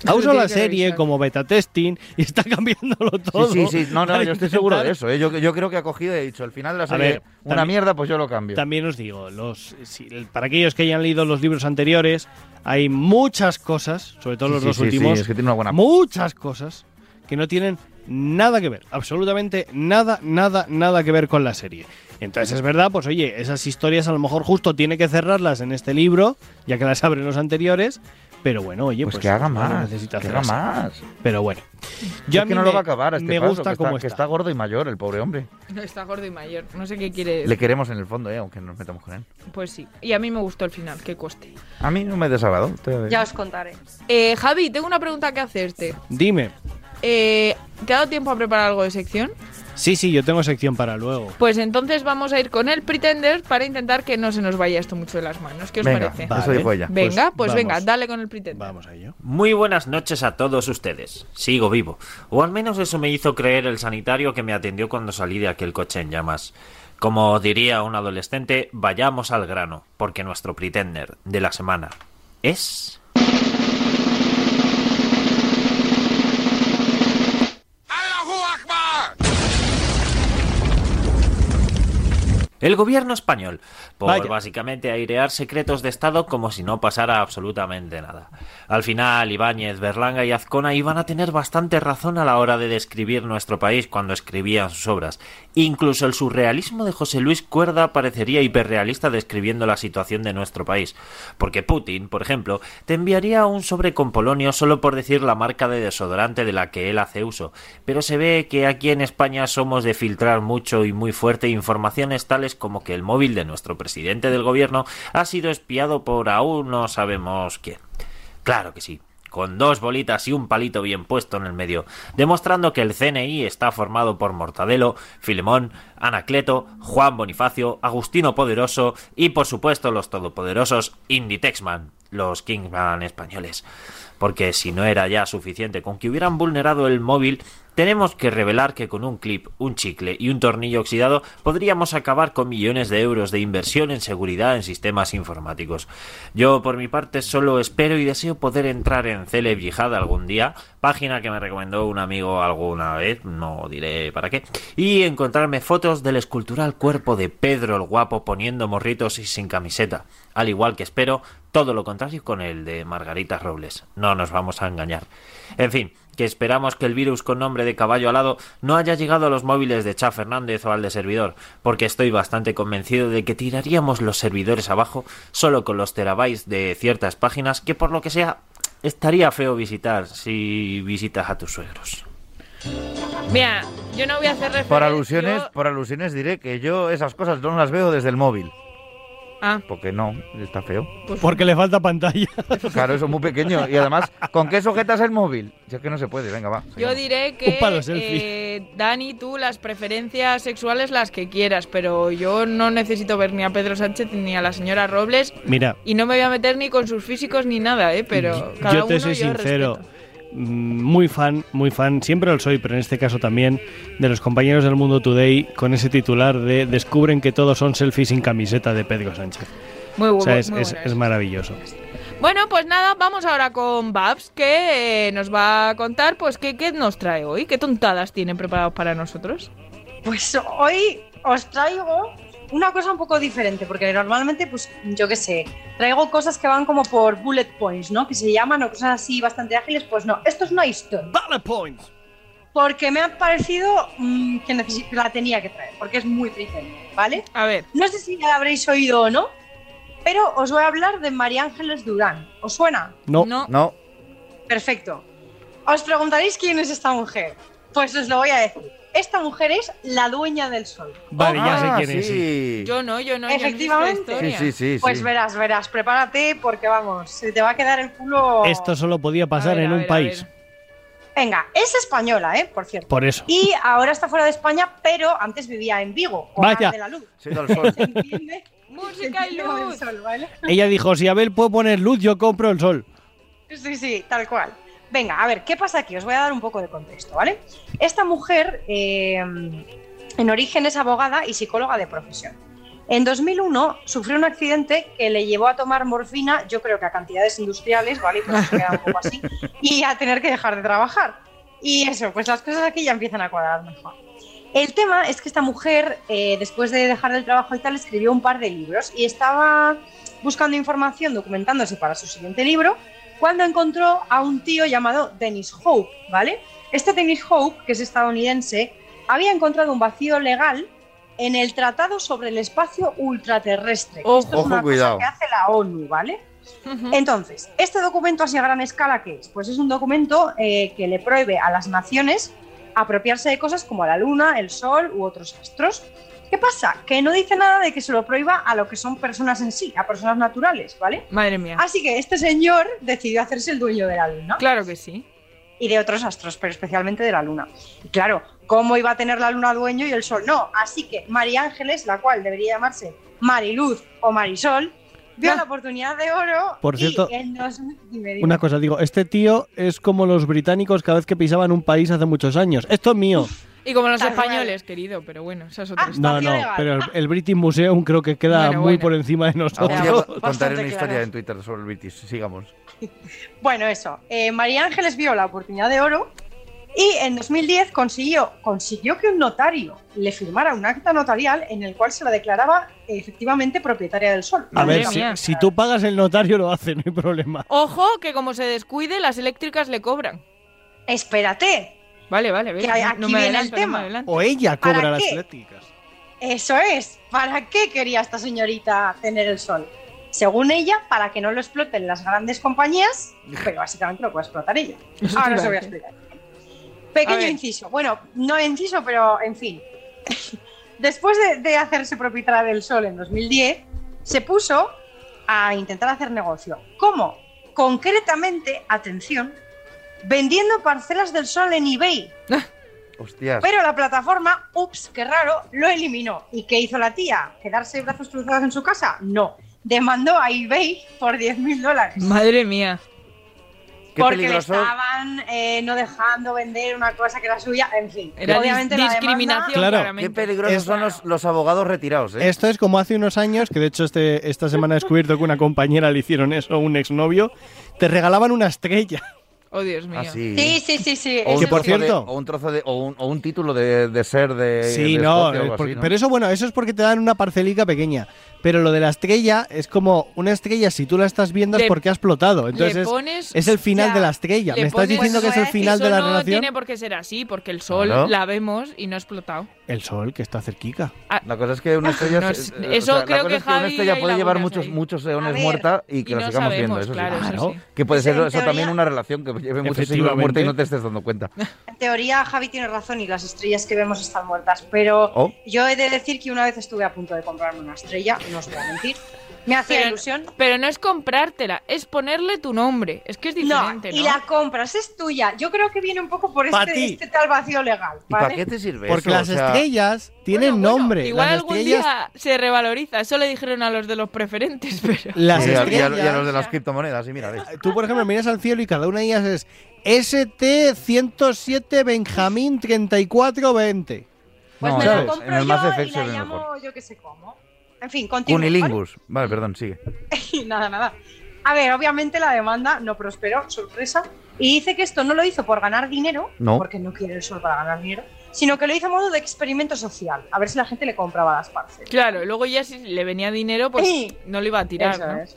Ha usado la serie revisar. como beta testing y está *laughs* cambiándolo todo. Sí, sí, sí, no, no, yo estoy seguro de eso, ¿eh? yo, yo creo que ha cogido y he dicho, al final de la serie, ver, una también- mierda, pues yo lo cambio. También os digo, los, si- para aquellos que hayan leído los libros anteriores, hay muchas cosas, sobre todo Sí, los sí, dos sí, sí, últimos, es que tiene una buena- muchas cosas que no tienen nada que ver, absolutamente nada, nada, nada que ver con la serie. Entonces es verdad, pues oye, esas historias a lo mejor justo tiene que cerrarlas en este libro, ya que las abren los anteriores, pero bueno, oye, Pues pues, que haga no más, necesita que haga así. más. Pero bueno, Yo a es mí que no me, lo va a acabar a este me paso, gusta que está, como que está. está gordo y mayor, el pobre hombre. Está gordo y mayor. No sé qué quiere Le queremos en el fondo, ¿eh? aunque nos metamos con él. Pues sí. Y a mí me gustó el final, que coste. A mí no me he desagradado. te- Ya os contaré. Eh, Javi, tengo una pregunta que hacerte. Dime. Eh, ¿Te ha dado tiempo a preparar algo de sección? Sí, sí, yo tengo sección para luego. Pues entonces vamos a ir con el Pretender para intentar que no se nos vaya esto mucho de las manos. ¿Qué os Venga, parece? eso. Venga, pues, Pues venga, dale con el Pretender. Vamos a ello. Muy buenas noches a todos ustedes. Sigo vivo. O al menos eso me hizo creer el sanitario que me atendió cuando salí de aquel coche en llamas. Como diría un adolescente, vayamos al grano, porque nuestro pretender de la semana es... El gobierno español, por Vaya. básicamente airear secretos de Estado como si no pasara absolutamente nada. Al final, Ibáñez, Berlanga y Azcona iban a tener bastante razón a la hora de describir nuestro país cuando escribían sus obras. Incluso el surrealismo de José Luis Cuerda parecería hiperrealista describiendo la situación de nuestro país. Porque Putin, por ejemplo, te enviaría un sobre con polonio solo por decir la marca de desodorante de la que él hace uso. Pero se ve que aquí en España somos de filtrar mucho y muy fuerte informaciones tales como que el móvil de nuestro presidente del gobierno ha sido espiado por aún no sabemos quién. Claro que sí. con dos bolitas y un palito bien puesto en el medio, demostrando que el CNI está formado por Mortadelo, Filemón, Anacleto, Juan Bonifacio, Agustino Poderoso y por supuesto los todopoderosos Inditexman, los Kingsman españoles. Porque si no era ya suficiente con que hubieran vulnerado el móvil, tenemos que revelar que con un clip, un chicle y un tornillo oxidado podríamos acabar con millones de euros de inversión en seguridad en sistemas informáticos. Yo por mi parte solo espero y deseo poder entrar en Celeb Yihad algún día, página que me recomendó un amigo alguna vez, no diré para qué, y encontrarme fotos del escultural cuerpo de Pedro el Guapo poniendo morritos y sin camiseta, al igual que espero todo lo contrario con el de Margarita Robles. No nos vamos a engañar. En fin, que esperamos que el virus con nombre de caballo alado no haya llegado a los móviles de Cha Fernández o al de servidor, porque estoy bastante convencido de que tiraríamos los servidores abajo solo con los terabytes de ciertas páginas que por lo que sea estaría feo visitar si visitas a tus suegros. Mira, yo no voy a hacer referencia. Por alusiones, por alusiones diré que yo esas cosas no las veo desde el móvil. Ah. Porque no, está feo. Porque le falta pantalla. *laughs* Claro, eso es muy pequeño. Y además, ¿con qué sujetas el móvil? Si es que no se puede, venga, va. Yo diré Un que, palo selfie. eh, Dani, tú las preferencias sexuales las que quieras, pero yo no necesito ver ni a Pedro Sánchez ni a la señora Robles Mira, y no me voy a meter ni con sus físicos ni nada, ¿eh? Pero cada yo te uno soy yo sincero. respeto. Mm, Muy fan, muy fan, siempre lo soy, pero en este caso también, de los compañeros del Mundo Today con ese titular de Descubren que todos son selfies sin camiseta de Pedro Sánchez. Muy, O sea, bu- es, muy es- bueno es maravilloso. Bueno, pues nada, vamos ahora con Babs, que eh, nos va a contar, pues, qué, qué nos trae hoy, qué tontadas tienen preparados para nosotros. Pues hoy os traigo una cosa un poco diferente, porque normalmente, pues yo qué sé, traigo cosas que van como por bullet points, ¿no? Que se llaman o cosas así bastante ágiles. Pues no, esto es una historia. Bullet points. Porque me ha parecido mm, que la tenía que traer, porque es muy triste, ¿vale? A ver. No sé si ya la habréis oído o no, pero os voy a hablar de María Ángeles Durán. ¿Os suena? No. No. Perfecto. Os preguntaréis quién es esta mujer. Pues os lo voy a decir. Esta mujer es la dueña del sol. Vale, ya sé Ah, quién es. sí. sí. Yo no, yo no. yo Efectivamente. historia. Sí, sí, sí. Pues sí. verás, verás, prepárate porque vamos, se te va a quedar el culo. Esto solo podía pasar ver, en un país. Venga, es española, ¿eh? Por cierto. Por eso. Y ahora está fuera de España, pero antes vivía en Vigo, con Vaya. de la luz. Ido al sol. ¿Se *laughs* entiende? Música y luz. del sol, ¿vale? Ella dijo, si Abel puede poner luz, yo compro el sol. Sí, sí, tal cual. Venga, a ver, ¿qué pasa aquí? Os voy a dar un poco de contexto, ¿vale? Esta mujer, eh, en origen es abogada y psicóloga de profesión. En 2001 sufrió un accidente que le llevó a tomar morfina, yo creo que a cantidades industriales, ¿vale? Pues se queda un poco así, *laughs* y a tener que dejar de trabajar. Y eso, pues las cosas aquí ya empiezan a cuadrar mejor. El tema es que esta mujer, eh, después de dejar el trabajo y tal, escribió un par de libros y estaba buscando información, documentándose para su siguiente libro, cuando encontró a un tío llamado Dennis Hope, ¿vale? Este Dennis Hope, que es estadounidense, había encontrado un vacío legal en el Tratado sobre el Espacio Ultraterrestre. Ojo, Esto es una ojo, cuidado. cosa que hace la ONU, ¿vale? Entonces, ¿este documento así a gran escala qué es? Pues es un documento eh, que le prohíbe a las naciones apropiarse de cosas como la Luna, el Sol u otros astros. ¿Qué pasa? Que no dice nada de que se lo prohíba a lo que son personas en sí, a personas naturales, ¿vale? Madre mía. Así que este señor decidió hacerse el dueño de la Luna Claro que sí. y de otros astros, pero especialmente de la Luna. Y claro, ¿cómo iba a tener la Luna dueño y el Sol no? Así que María Ángeles, la cual debería llamarse Mariluz o Marisol, vio la oportunidad de oro. Por y cierto, en dos- dime, dime. Una cosa, digo, este tío es como los británicos cada vez que pisaban un país hace muchos años. Esto es mío. Y como los españoles, querido, pero bueno, esa es otra Ah, historia. No, no, legal. pero el, el British Museum creo que queda Bueno, muy bueno. por encima de nosotros. *laughs* contaré una historia claro. en Twitter sobre el British. Sigamos. *laughs* Bueno, eso. eh, María Ángeles vio la oportunidad de oro y en 2010 consiguió, consiguió que un notario le firmara un acta notarial en el cual se la declaraba efectivamente propietaria del sol. A ver, si, si tú pagas el notario lo hace, no hay problema. Ojo, que como se descuide, las eléctricas le cobran. Espérate, Vale, vale, vale. Que aquí no me viene el adelanto, no me tema. O ella ¿Para cobra las qué? eléctricas. Eso es. ¿Para qué quería esta señorita tener el sol? Según ella, para que no lo exploten las grandes compañías, *laughs* pero básicamente lo puede explotar ella. Ahora os lo voy a explicar. Pequeño inciso. Bueno, no inciso, pero en fin. *laughs* Después de, de hacerse propietaria del sol en 2010, se puso a intentar hacer negocio. ¿Cómo? concretamente, atención, vendiendo parcelas del sol en eBay. Hostias. Pero la plataforma, ups, qué raro, lo eliminó. ¿Y qué hizo la tía? ¿Quedarse brazos cruzados en su casa? No. Demandó a eBay por 10.000 dólares. Madre mía. Qué porque peligroso. le estaban eh, no dejando vender una cosa que era suya. En fin, Era obviamente dis- la demanda- discriminación, Claro. claramente. Qué peligrosos Es- son los, los abogados retirados, ¿eh? Esto es como hace unos años, que de hecho este, esta semana he descubierto que una compañera le hicieron eso a un exnovio, te regalaban una estrella. Oh, Dios mío. Así. Sí, sí, sí, sí. O un, Que por de- cierto- o un trozo de. O un, o un título de, de ser de. Sí, de no, Escocia o algo porque- así, ¿no? pero eso bueno, eso es porque te dan una parcelica pequeña. Pero lo de la estrella es como una estrella, si tú la estás viendo es porque ha explotado. Entonces es- pones- es, el final ya, de la estrella. ¿Me estás pones- diciendo que es el Pues, final de la no relación? tiene por qué ser así, porque el sol Claro. la vemos y no ha explotado. El sol, que está cerquica. La cosa es que una estrella. No, se- es- eh, eso o sea, creo la cosa que es que una Javi estrella hay puede llevar muchos, ahí. muchos A eones ver. muerta y que Y la no sigamos sabemos, viendo. Eso sí. claro, eso Claro. sí. Que puede Pues ser eso también teoría- una relación que lleve muchos Efectivamente. muerta y no te estés dando cuenta. *laughs* En teoría, Javi tiene razón y las estrellas que vemos están muertas. Pero Oh. yo he de decir que una vez estuve a punto de comprarme una estrella, no os voy a mentir. Me hacía Pero, ilusión. pero no es comprártela, es ponerle tu nombre. Es que es diferente, ¿no? y la compras, es tuya. Yo creo que viene un poco por este, este tal vacío legal. ¿Y para ¿vale? qué te sirve Porque eso? las O sea, estrellas tienen Bueno, bueno, nombre. Igual las algún estrellas, día se revaloriza. Eso le dijeron a los de los preferentes, *laughs* pero. las y a- y a los de las criptomonedas, y mira, ves. Tú, por ejemplo, miras al cielo y cada una de ellas es ST107 Benjamín 3420. Pues No, me la compro en el yo Mass y la llamo mejor. yo que sé cómo. En fin, continúo. Cunilingus. Vale, perdón, sigue. ¿vale? *laughs* nada, nada. A ver, obviamente la demanda no prosperó, sorpresa. Y dice que esto no lo hizo por ganar dinero, No. porque no quiere el sol para ganar dinero, sino que lo hizo a modo de experimento social, a ver si la gente le compraba las parcelas. Claro, luego ya si le venía dinero, pues Sí. no lo iba a tirar, Eso ¿no? es.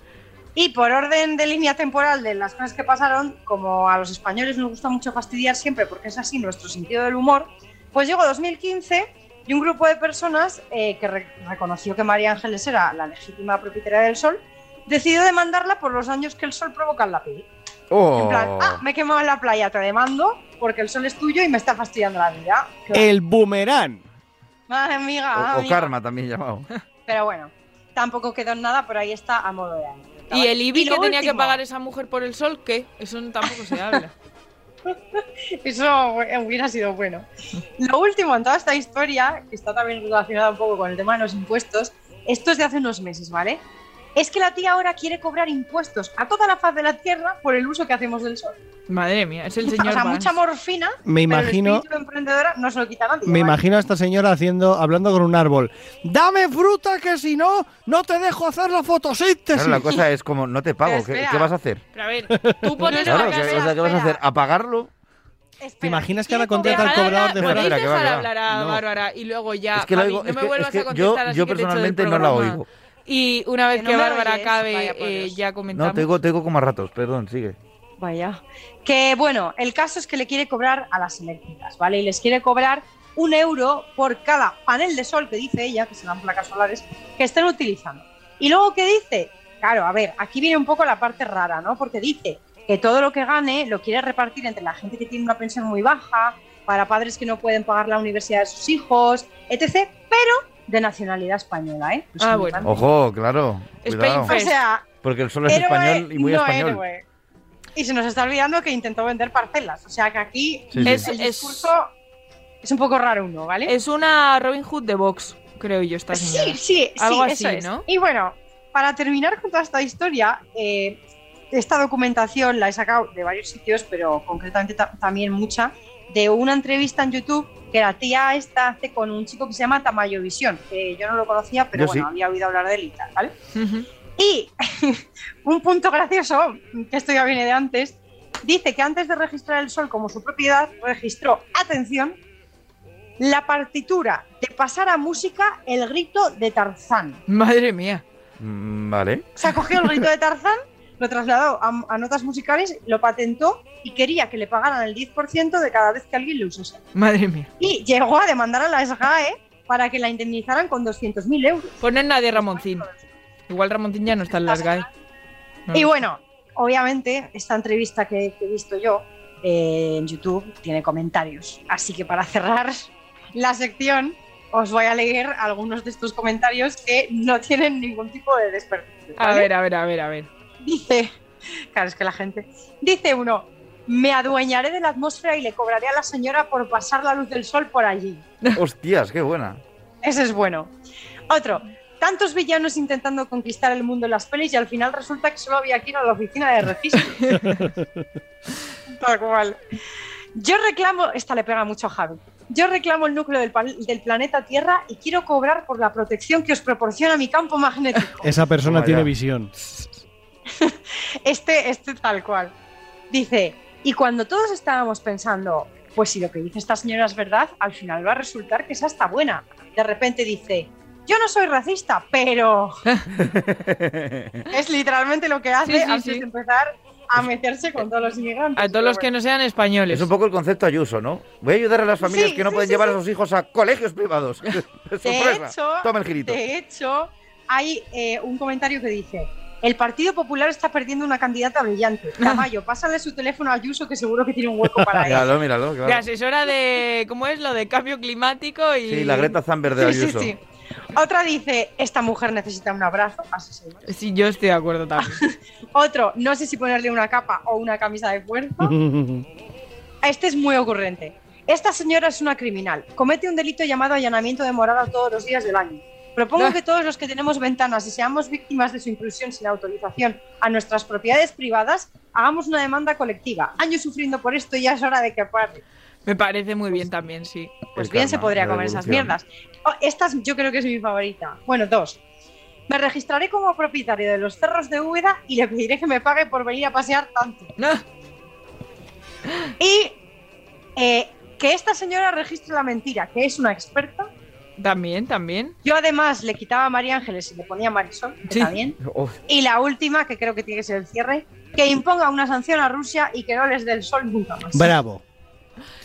Y por orden de línea temporal de las cosas que pasaron, como a los españoles nos gusta mucho fastidiar siempre, porque es así nuestro sentido del humor, pues llegó 2015 y un grupo de personas eh, que re- reconoció que María Ángeles era la legítima propietaria del sol, decidió demandarla por los daños que el sol provoca en la piel. Oh. En plan, ah, me he quemado en la playa, te demando porque el sol es tuyo y me está fastidiando la vida. El boomerang. Madre amiga, O, karma también llamado. *laughs* Pero bueno, tampoco quedó en nada, pero ahí está a modo de anécdota, Y el IBI que tenía que pagar esa mujer por el sol, ¿qué? Eso tampoco se habla. *laughs* *laughs* Eso hubiera sido bueno. Lo último en toda esta historia, que está también relacionada un poco con el tema de los impuestos, esto es de hace unos meses, ¿vale? Es que la tía ahora quiere cobrar impuestos a toda la faz de la tierra por el uso que hacemos del sol. Madre mía, es el o señor sea, Vance. mucha morfina, Me pero el imagino- emprendedora no se lo quita nadie. Me ¿vale? imagino a esta señora haciendo, hablando con un árbol. ¡Dame fruta que si no, no te dejo hacer la fotosíntesis! Claro, la cosa es como, no te pago, ¿qué, espera. qué vas a hacer? Pero a ver, tú pones Claro, la casa... o sea, ¿qué vas a hacer? ¿Apagarlo? ¿Te imaginas que ahora contrata al cobrador de ¿Podéis Espera, fruta? que va, hablar a No. Bárbara y luego ya, Es que lo oigo- no es me que- vuelvas es que a yo- contestar así yo que te echo del personalmente no la oigo. Y una vez Que que, no me Bárbara oyes, acabe, eh, ya comentamos. No, te digo, te digo como a ratos, perdón, sigue. Vaya. Que bueno, el caso es que le quiere cobrar a las eléctricas, ¿vale? Y les quiere cobrar un euro por cada panel de sol que dice ella, que serán placas solares, que estén utilizando. Y luego, ¿qué dice? Claro, a ver, aquí viene un poco la parte rara, ¿no? Porque dice que todo lo que gane lo quiere repartir entre la gente que tiene una pensión muy baja, para padres que no pueden pagar la universidad de sus hijos, etc. Pero de nacionalidad española, ¿eh? Pues Ah, bueno. Ojo, claro. Cuidado. O sea, Porque el sol es héroe, español y muy no español. héroe. Y se nos está olvidando que intentó vender parcelas. O sea que aquí Sí, sí. Es- el es- discurso es un poco raro uno, ¿vale? Es una Robin Hood de Vox, creo yo, esta señora. Sí, sí, Algo sí, así, eso es. ¿no? Y bueno, para terminar con toda esta historia, eh, esta documentación la he sacado de varios sitios, pero concretamente ta- también mucha, de una entrevista en YouTube que la tía esta hace con un chico que se llama Tamayo Visión, que yo no lo conocía, pero Yo bueno, sí. había oído hablar de él y tal, ¿vale? Y *laughs* un punto gracioso, que esto ya viene de antes, dice que antes de registrar el sol como su propiedad, registró, atención, la partitura de pasar a música el grito de Tarzán. Madre mía. Mm, Vale. O sea, cogió el grito de Tarzán, *laughs* lo trasladó a, a notas musicales, lo patentó y quería que le pagaran el 10% de cada vez que alguien lo usase. Madre mía. Y llegó a demandar a la SGAE para que la indemnizaran con 200.000 euros. Ponen nadie Ramoncín. Igual Ramoncín ya no está en las GAE. No. Y bueno, obviamente, esta entrevista que, que he visto yo eh, en YouTube tiene comentarios. Así que para cerrar la sección, os voy a leer algunos de estos comentarios que no tienen ningún tipo de desperdicio. A ver, a ver, a ver, a ver. Dice Claro, es que la gente. Dice uno: Me adueñaré de la atmósfera y le cobraré a la señora por pasar la luz del sol por allí. *laughs* Hostias, qué buena. Ese es bueno. Otro. Tantos villanos intentando conquistar el mundo en las pelis y al final resulta que solo había que ir a la oficina de registro. *laughs* Tal cual. Yo reclamo, esta le pega mucho a Javi. Yo reclamo el núcleo del, del planeta Tierra y quiero cobrar por la protección que os proporciona mi campo magnético. Esa persona tiene visión. *laughs* Este, este tal cual. Dice, y cuando todos estábamos pensando, pues si lo que dice esta señora es verdad, al final va a resultar que esa está buena. De repente dice, yo no soy racista, pero... *laughs* es literalmente lo que hace Sí, sí, antes sí. de empezar a meterse con todos los inmigrantes. A todos los que no sean españoles. Es un poco el concepto Ayuso, ¿no? Voy a ayudar a las familias Sí, que no sí, pueden sí, llevar sí. a sus hijos a colegios privados. *laughs* De hecho, Toma el girito. de hecho, hay eh, un comentario que dice: El Partido Popular está perdiendo una candidata brillante. *laughs* Tamayo, pásale su teléfono a Ayuso que seguro que tiene un hueco para él. Míralo, míralo. claro. De asesora de. ¿Cómo es? Lo de cambio climático y. Sí, la Greta Thunberg de Sí, sí, Ayuso. sí. Otra dice: Esta mujer necesita un abrazo. Así se llama. Sí, yo estoy de acuerdo también. *laughs* Otro, no sé si ponerle una capa o una camisa de fuerza. *laughs* Este es muy ocurrente. Esta señora es una criminal. Comete un delito llamado allanamiento de morada todos los días del año. Propongo que todos los que tenemos ventanas y seamos víctimas de su intrusión sin autorización a nuestras propiedades privadas, hagamos una demanda colectiva. Años sufriendo por esto y ya es hora de que pare. Me parece muy bien también, sí. Pues El bien se podría comer esas mierdas. Oh, esta es- yo creo que es mi favorita. Bueno, dos. Me registraré como propietario de los cerros de Úbeda y le pediré que me pague por venir a pasear tanto. Y eh, que esta señora registre la mentira, que es una experta. También, también. Yo además le quitaba a María Ángeles y le ponía Marisol, que Sí. Uf, Y la última, que creo que tiene que ser el cierre, que imponga una sanción a Rusia y que no les dé el sol nunca más. Bravo.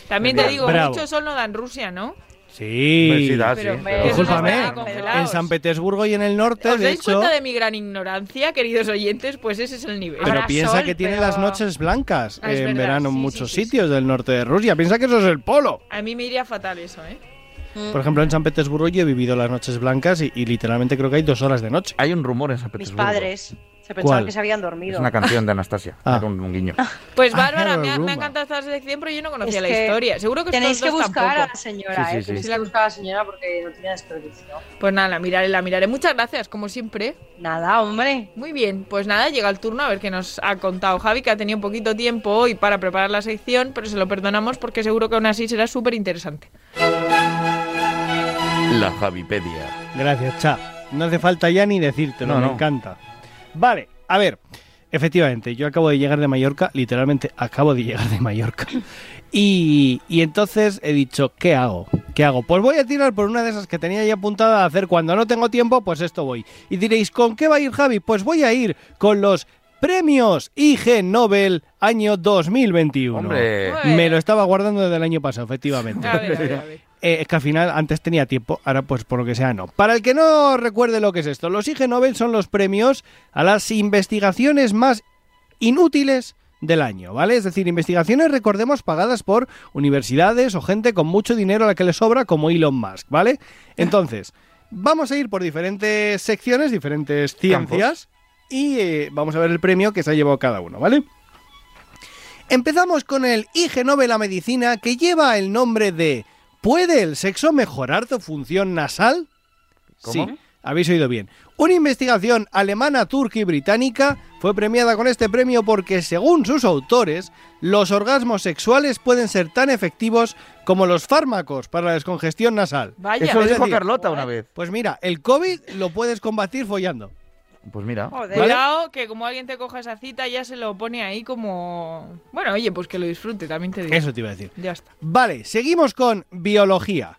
También te digo, Bravo. mucho sol no da en Rusia, ¿no? Sí. Pues sí, da, Pero, sí. pero- Discúlpame, en San Petersburgo y en el norte, ¿Os de dais hecho. cuenta de mi gran ignorancia, queridos oyentes? Pues ese es el nivel. Pero piensa sol, que tiene las noches blancas Ah, en verdad, verano en sí, muchos sí, sí, sitios del norte de Rusia. Piensa que eso es el polo. A mí me iría fatal eso, ¿eh? Por ejemplo, en San Petersburgo yo he vivido las noches blancas y, y literalmente creo que hay dos horas de noche. Hay un rumor en San Mis Petersburgo. padres se pensaban ¿Cuál? que se habían Es dormido. una canción de Anastasia. Ah. Era un, un guiño. *laughs* Pues I Bárbara, me ha, me ha rumor. encantado esta sección, pero yo no conocía Es la que historia. Seguro que Tenéis que buscar a la señora, Sí, sí, ¿eh? sí. Tenéis que buscar a la señora porque no tiene desperdicio. Pues nada, la miraré, la miraré. Muchas gracias, como siempre. Nada, hombre. Muy bien, pues nada, llega el turno a ver qué nos ha contado Javi, que ha tenido un poquito tiempo hoy para preparar la sección, pero se lo perdonamos porque seguro que aún así será súper interesante. La Javipedia. Gracias, Cha. No hace falta ya ni decírtelo, No, me no. encanta. Vale, a ver. Efectivamente, yo acabo de llegar de Mallorca, literalmente acabo de llegar de Mallorca. Y, y entonces he dicho, ¿qué hago? ¿Qué hago? Pues voy a tirar por una de esas que tenía ya apuntada a hacer cuando no tengo tiempo, pues esto voy. Y diréis, ¿con qué va a ir Javi? Pues voy a ir con los premios IG Nobel año 2021. Hombre. Me lo estaba guardando desde el año pasado, efectivamente. A ver, a ver, a ver. Eh, es que al final antes tenía tiempo, ahora pues por lo que sea no. Para el que no recuerde lo que es esto, los IG Nobel son los premios a las investigaciones más inútiles del año, ¿vale? Es decir, investigaciones, recordemos, pagadas por universidades o gente con mucho dinero a la que le sobra, como Elon Musk, ¿vale? Entonces, vamos a ir por diferentes secciones, diferentes ciencias, y eh, vamos a ver el premio que se ha llevado cada uno, ¿vale? Empezamos con el IG Nobel a Medicina, que lleva el nombre de ¿Puede el sexo mejorar tu función nasal? ¿Cómo? Sí, habéis oído bien. Una investigación alemana, turca y británica fue premiada con este premio porque, según sus autores, los orgasmos sexuales pueden ser tan efectivos como los fármacos para la descongestión nasal. Vaya. Eso lo Es dijo Carlota una vez. Pues mira, el COVID lo puedes combatir follando. Pues mira. Joder. Cuidado, que como alguien te coja esa cita, ya se lo pone ahí como. Bueno, oye, pues que lo disfrute, también te digo. Eso te iba a decir. Ya está. Vale, seguimos con biología.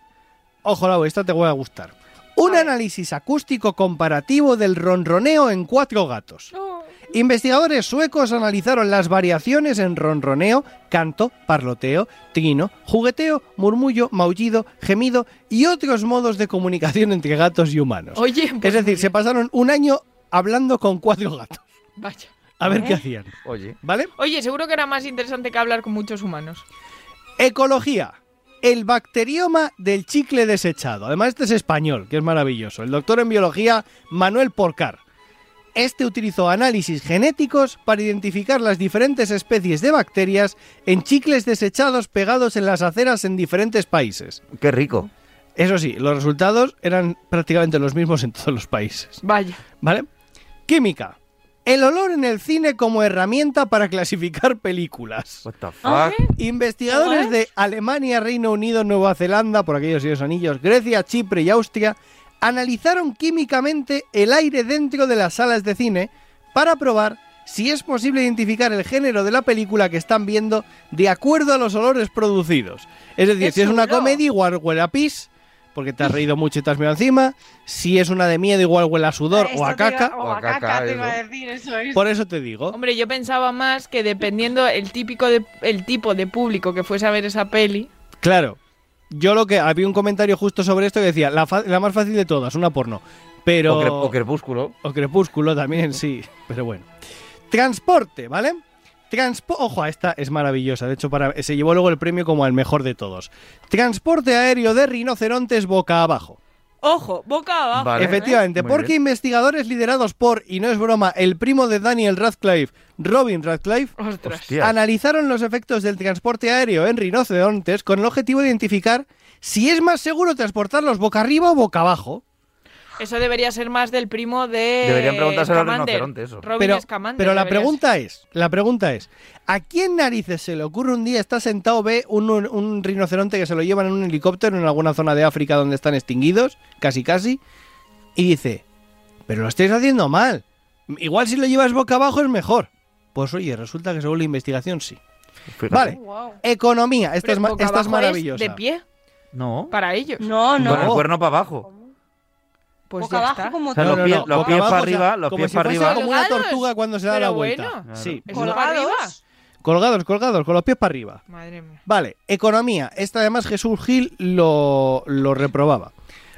Ojo, Lau, esta te va a gustar. Un análisis acústico comparativo del ronroneo en cuatro gatos. Investigadores suecos analizaron las variaciones en ronroneo, canto, parloteo, trino, jugueteo, murmullo, maullido, gemido y otros modos de comunicación entre gatos y humanos. Oye, pues es decir, se pasaron un año hablando con cuatro gatos. Vaya. A ver ¿Eh? qué hacían. Oye. ¿Vale? Oye, seguro que era más interesante que hablar con muchos humanos. Ecología. El bacterioma del chicle desechado. Además, este es español, que es maravilloso. El doctor en biología Manuel Porcar. Este utilizó análisis genéticos para identificar las diferentes especies de bacterias en chicles desechados pegados en las aceras en diferentes países. Qué rico. Eso sí, los resultados eran prácticamente los mismos en todos los países. Vaya. ¿Vale? Química. El olor en el cine como herramienta para *laughs* clasificar películas. What the fuck? Investigadores de Alemania, Reino Unido, Nueva Zelanda, por aquellos y los anillos, Grecia, Chipre y Austria, analizaron químicamente el aire dentro de las salas de cine para probar si es posible identificar el género de la película que están viendo de acuerdo a los olores producidos. Es decir, ¡Qué si es una comedia, igual huele a pis, porque te has reído mucho y te has mirado encima. Si es una de miedo, igual huele a sudor o a Esto te iba- caca. O O a caca, caca, te iba a eso. decir eso. es. Por eso te digo. Hombre, yo pensaba más que dependiendo el típico de, el tipo de público que fuese a ver esa peli. Claro. Yo lo que había un comentario justo sobre esto que decía, la, fa- la más fácil de todas, una porno. Pero O, cre- o crepúsculo. o crepúsculo también, sí, pero bueno. Transporte, ¿vale? Transpo Ojo, esta es maravillosa. De hecho, para... se llevó luego el premio como al mejor de todos. Transporte aéreo de rinocerontes boca abajo. Ojo, boca abajo. Vale. Efectivamente, porque bien. investigadores liderados por, y no es broma, el primo de Daniel Radcliffe, Robin Radcliffe, Ostras. Analizaron los efectos del transporte aéreo en rinocerontes con el objetivo de identificar si es más seguro transportarlos boca arriba o boca abajo. Eso debería ser más del primo de. Deberían preguntárselo al Scamander. rinoceronte, eso. Robin Pero, Scamander pero la pregunta es, la pregunta es, ¿a quién narices se le ocurre un día está sentado ve un, un- un rinoceronte que se lo llevan en un helicóptero en alguna zona de África donde están extinguidos, casi casi, y dice, pero lo estáis haciendo mal. Igual si lo llevas boca abajo es mejor. Pues oye, resulta que según la investigación sí. Fíjate. Vale, Wow. economía, esta Pero es, esta es maravillosa. de pie No. para ellos. No, no. Con el cuerno para abajo. Pues Boca ya abajo está. como O sea, No, los no, pies, no, los pies abajo, para arriba, los pies si para arriba. como una Colgados. tortuga cuando se da la vuelta. bueno. Sí, arriba. colgados, colgados, con los pies para arriba. Madre mía. Vale, economía. Esta además Jesús Gil lo, lo reprobaba.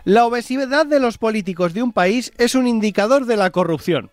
La obesidad de los políticos de un país es un indicador de la corrupción.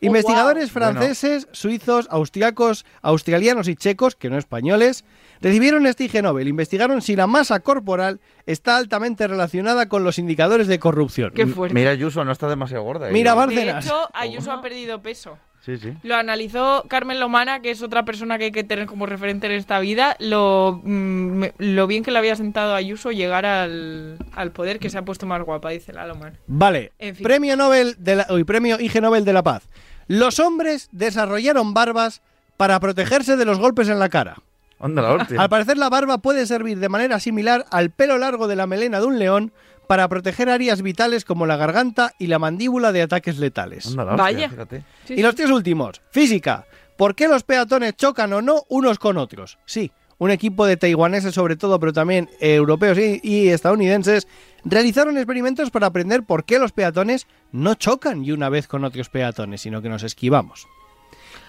Investigadores Bueno. franceses, suizos, austriacos, australianos y checos, que no españoles, recibieron este IG Nobel. Investigaron si la masa corporal está altamente relacionada con los indicadores de corrupción. Qué fuerte. Mira, Ayuso no está demasiado gorda. Mira, ella. Bar- De Bárcenas. hecho, Ayuso ha perdido peso. Sí, sí. Lo analizó Carmen Lomana, que es otra persona que hay que tener como referente en esta vida. Lo, mm, lo bien que le había sentado a Ayuso llegar al, al poder, que se ha puesto más guapa, dice la Lomana. Vale, En fin. premio Nobel de la, uy, premio IG Nobel de la Paz. Los hombres desarrollaron barbas para protegerse de los golpes en la cara. Onda la hostia. Al parecer la barba puede servir de manera similar al pelo largo de la melena de un león para proteger áreas vitales como la garganta y la mandíbula de ataques letales. Onda la hostia, Vaya. fíjate. Sí, Y los tres últimos, física. ¿Por qué los peatones chocan o no unos con otros? Sí, un equipo de taiwaneses sobre todo, pero también eh, europeos y, y estadounidenses, realizaron experimentos para aprender por qué los peatones no chocan y una vez con otros peatones, sino que nos esquivamos.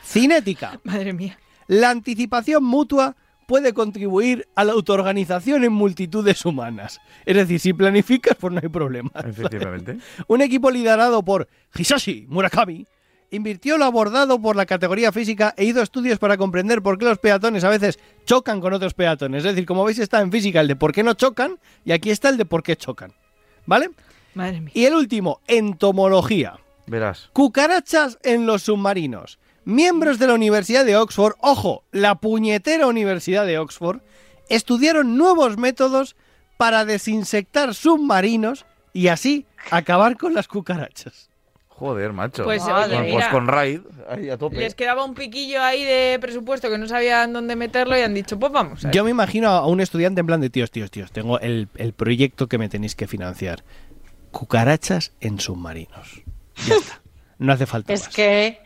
Cinética. Madre mía. La anticipación mutua puede contribuir a la autoorganización en multitudes humanas. Es decir, si planificas, pues no hay problema. Efectivamente. *laughs* Un equipo liderado por Hisashi Murakami invirtió lo abordado por la categoría física e hizo estudios para comprender por qué los peatones a veces chocan con otros peatones. Es decir, como veis está en física el de por qué no chocan y aquí está el de por qué chocan. ¿Vale? Madre mía. Y el último, entomología. Verás. Cucarachas en los submarinos. Miembros de la Universidad de Oxford, ojo, la puñetera Universidad de Oxford, estudiaron nuevos métodos para desinsectar submarinos y así acabar con las cucarachas. Joder, macho. Pues, oye, Pues con Raid, ahí a tope. les quedaba un piquillo ahí de presupuesto que no sabían dónde meterlo y han dicho, pues vamos. Yo me imagino a un estudiante en plan de tíos, tíos, tíos, tengo el, el proyecto que me tenéis que financiar. Cucarachas en submarinos. Ya está. No hace falta Es más. que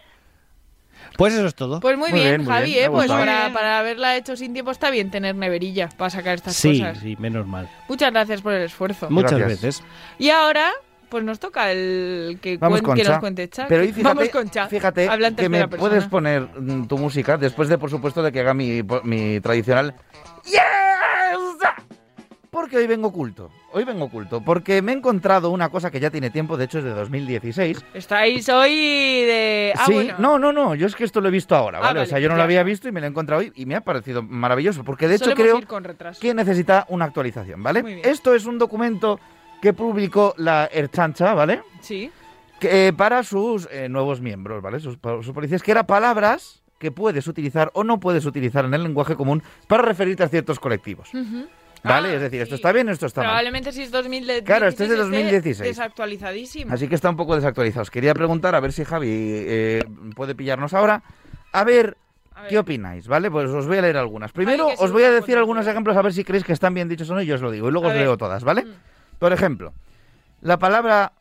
Pues eso es todo. Pues muy, Muy bien, bien, muy Javi, bien, ¿eh? Pues para, para haberla hecho sin tiempo está bien tener neverilla para sacar estas sí, cosas. sí, menos mal. Muchas gracias por el esfuerzo. Muchas Gracias. veces. Y ahora, pues nos toca el que, Vamos cuen- que nos cuente. Pero fíjate, Vamos fíjate que me puedes poner mm, tu música después de, por supuesto, de que haga mi, mi tradicional. Porque hoy vengo oculto. Hoy vengo oculto. Porque me he encontrado una cosa que ya tiene tiempo, de hecho es de 2016. Estáis hoy de... Ah, sí, bueno. no, no, no. Yo es que esto lo he visto ahora, Ah, ¿vale? o sea, yo no lo había visto y me lo he encontrado hoy y me ha parecido maravilloso. Porque de hecho Solemos creo que necesita una actualización, ¿vale? Muy bien. Esto es un documento que publicó la Erchancha, ¿vale? Sí. que, eh, para sus eh, nuevos miembros, ¿vale? Sus, sus policías, que era palabras que puedes utilizar o no puedes utilizar en el lenguaje común para referirte a ciertos colectivos. Ujú. ¿Vale? Ah, es decir, esto está bien o esto está mal. Probablemente si es 2016. Claro, este es de esté 2016. Desactualizadísimo. Así que está un poco desactualizado. Os quería preguntar, a ver si Javi eh, puede pillarnos ahora. A ver, ¿qué opináis? ¿Vale? Pues os voy a leer algunas. Primero, os voy a una decir algunos ejemplos a ver si creéis que están bien dichos o no y yo os lo digo. Y luego A os ver. leo todas, ¿vale? Por ejemplo, la palabra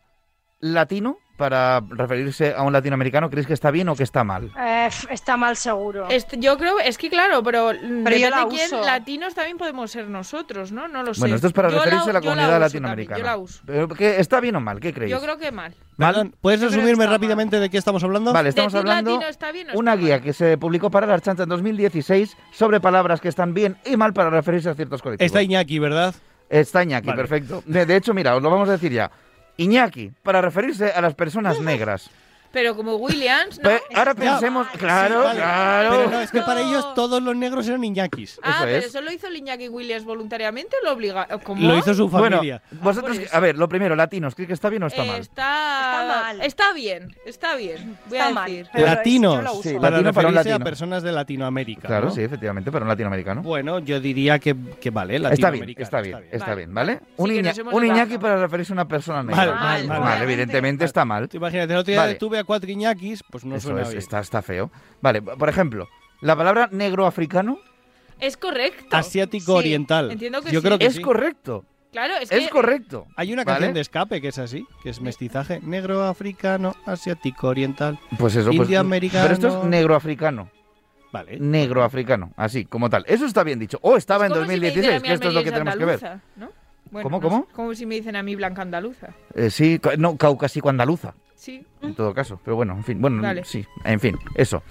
latino para referirse a un latinoamericano, ¿creéis que está bien o que está mal? Eh, está mal seguro. Este, yo creo, es que claro, pero, Pero yo la de quién, uso. latinos también podemos ser nosotros, ¿no? No lo sé. Bueno, esto es para Yo referirse a la yo comunidad uso latinoamericana. también, yo la uso. Pero, ¿qué- ¿Está bien o mal? ¿Qué creéis? Yo creo que mal. ¿Mal? ¿Puedes resumirme rápidamente de qué estamos hablando? Vale, estamos Decir hablando latino está bien o una guía que se publicó para la Archancha en 2016 sobre palabras que están bien y mal para referirse a ciertos colectivos. Está Iñaki, ¿verdad? Está Iñaki, Vale. perfecto. De, de hecho, mira, os lo vamos a decir ya. Iñaki, para referirse a las personas negras. Pero como Williams, ¿no? Pe- ahora pensemos, claro, Sí, vale. claro. Pero no, es que para ellos todos los negros eran Iñakis. Ah, Eso pero es. eso lo hizo el Iñaki Williams voluntariamente o lo obliga. ¿Cómo? Lo hizo su familia. Bueno, vosotros, a ver, lo primero, latinos, ¿crees que está bien o está Eh, mal? Está, Está mal. Está bien, está bien. Voy Está a mal. decir. Pero Latinos, yo la uso. Sí, para latino para un referirse a latino. personas de Latinoamérica. Claro, ¿no? sí, efectivamente, para un latinoamericano. Bueno, yo diría que, que vale, Está bien, latinoamericano. está bien, está Vale. bien, ¿vale? un que Iña- nos hemos un Iñaki para referirse a una persona negra. Mal, mal, Mal, evidentemente está mal. Tú imagínate, el otro día Vale. tuve a cuatro Iñakis, pues no Eso suena es, bien. está, está feo. Vale, por ejemplo, la palabra negro africano Es correcto. Asiático Sí, oriental. Entiendo que Yo sí. creo que es sí. correcto. Claro, es, Es que correcto. Hay una canción ¿Vale? de escape que es así, que es mestizaje. Negro, africano, asiático, oriental. Pues eso, pues. Indio-americano. Pero esto es negro africano. Vale. Negro africano, así, como tal. Eso está bien dicho. O estaba en como si me 2016, dicen a mí que esto es lo que tenemos que ver. andaluza, ¿no? Bueno, ¿Cómo, no cómo? Como si me dicen a mí blanca andaluza. Eh, sí, no, caucásico andaluza, Sí. en todo caso. Pero bueno, en fin, bueno, sí, en fin, eso.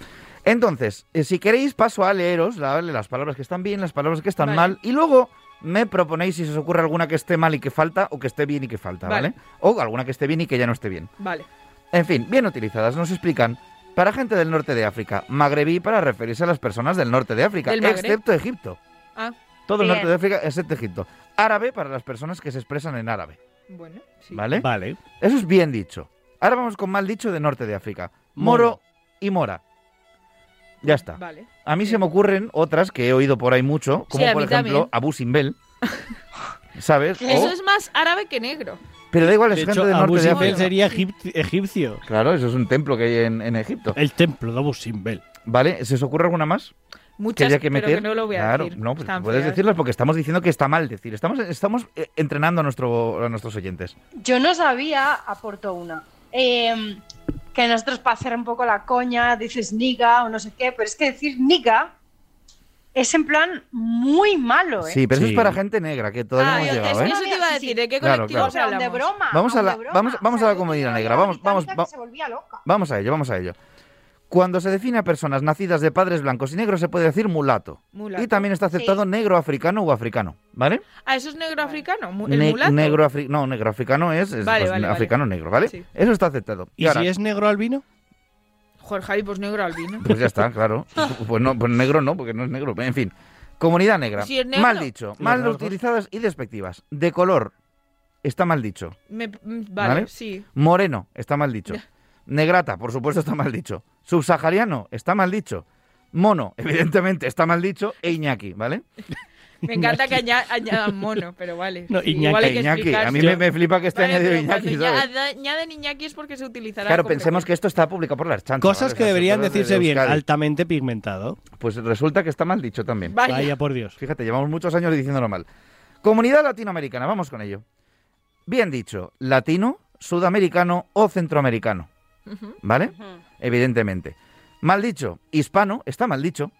Entonces, eh, si queréis, paso a leeros la- ¿vale? las palabras que están bien, las palabras que están Vale. mal, y luego me proponéis si se os ocurre alguna que esté mal y que falta, o que esté bien y que falta, ¿vale? Vale. O alguna que esté bien y que ya no esté bien. Vale. En fin, bien utilizadas, nos explican. Para gente del norte de África, magrebí para referirse a las personas del norte de África, excepto Egipto. Ah, Todo el norte de África, excepto Egipto. Árabe para las personas que se expresan en árabe. bueno, sí. ¿Vale? Vale. Eso es bien dicho. Ahora vamos con mal dicho de norte de África. Moro, Moro. y mora. Ya está. Vale. A mí se me ocurren otras que he oído por ahí mucho, como Sí, por ejemplo también. Abu Simbel. *laughs* ¿Sabes? Eso es más árabe que negro. Pero da igual, es De gente hecho, del Abu norte de Simbel África. sería egip- egipcio. Claro, eso es un templo que hay en, en Egipto. El templo de Abu Simbel. ¿Vale? ¿Se os ocurre alguna más? Muchas, haya que pero que no lo voy a claro, decir. no, pues puedes feas. decirlas porque estamos diciendo que está mal decir. Estamos, estamos eh, entrenando a, nuestro, a nuestros oyentes. Yo no sabía, aporto una, eh, que nosotros para hacer un poco la coña dices niga o no sé qué, pero es que decir niga es en plan muy malo, ¿eh? Sí, pero eso Sí. es para gente negra, que todavía Ah, no hemos eso, llegado, ¿eh? eso te iba a decir, ¿de qué Claro, colectivos O sea, de hablamos? broma. Vamos a la- de broma. vamos- vamos O sea, a la comunidad negra, vamos- vamos- va- que se volvía loca. Vamos a ello, vamos a ello. Cuando se define a personas nacidas de padres blancos y negros se puede decir mulato. Mulato. Y también está aceptado Sí. negro africano o africano, ¿vale? Ah, eso es negro africano. El Ne- mulato. negro afri- no, negro africano es, es, Vale, pues, vale, vale. africano negro, ¿vale? Sí. Eso está aceptado. ¿Y, ahora, si es negro albino? Joder, Javi, pues negro albino. pues ya está, claro. *laughs* Pues no, pues negro no, porque no es negro. En fin, comunidad negra. Si es negro. Mal dicho, Los mal rasgos. utilizadas y despectivas. De color está mal dicho. Me- mm, vale, ¿Vale? sí. Moreno, está mal dicho. *laughs* Negrata, por supuesto, está mal dicho. Subsahariano, está mal dicho. Mono, *laughs* evidentemente, está mal dicho. E Iñaki, ¿vale? Me encanta que aña- añadan mono, pero vale. No, Iñaki. igual hay que Iñaki, a mí me, me flipa que esté Vale, añadido Iñaki, ¿sabes? aña- añaden Iñaki es porque se utilizará. Claro, pensemos que esto está publicado por la Archancha. Cosas ¿vale? que deberían decirse de bien, altamente pigmentado. Pues resulta que está mal dicho también. Vaya. Vaya por Dios. Fíjate, llevamos muchos años diciéndolo mal. Comunidad latinoamericana, vamos con ello. Bien dicho, latino, sudamericano o centroamericano. ¿Vale? Evidentemente. Mal dicho, hispano, está mal dicho.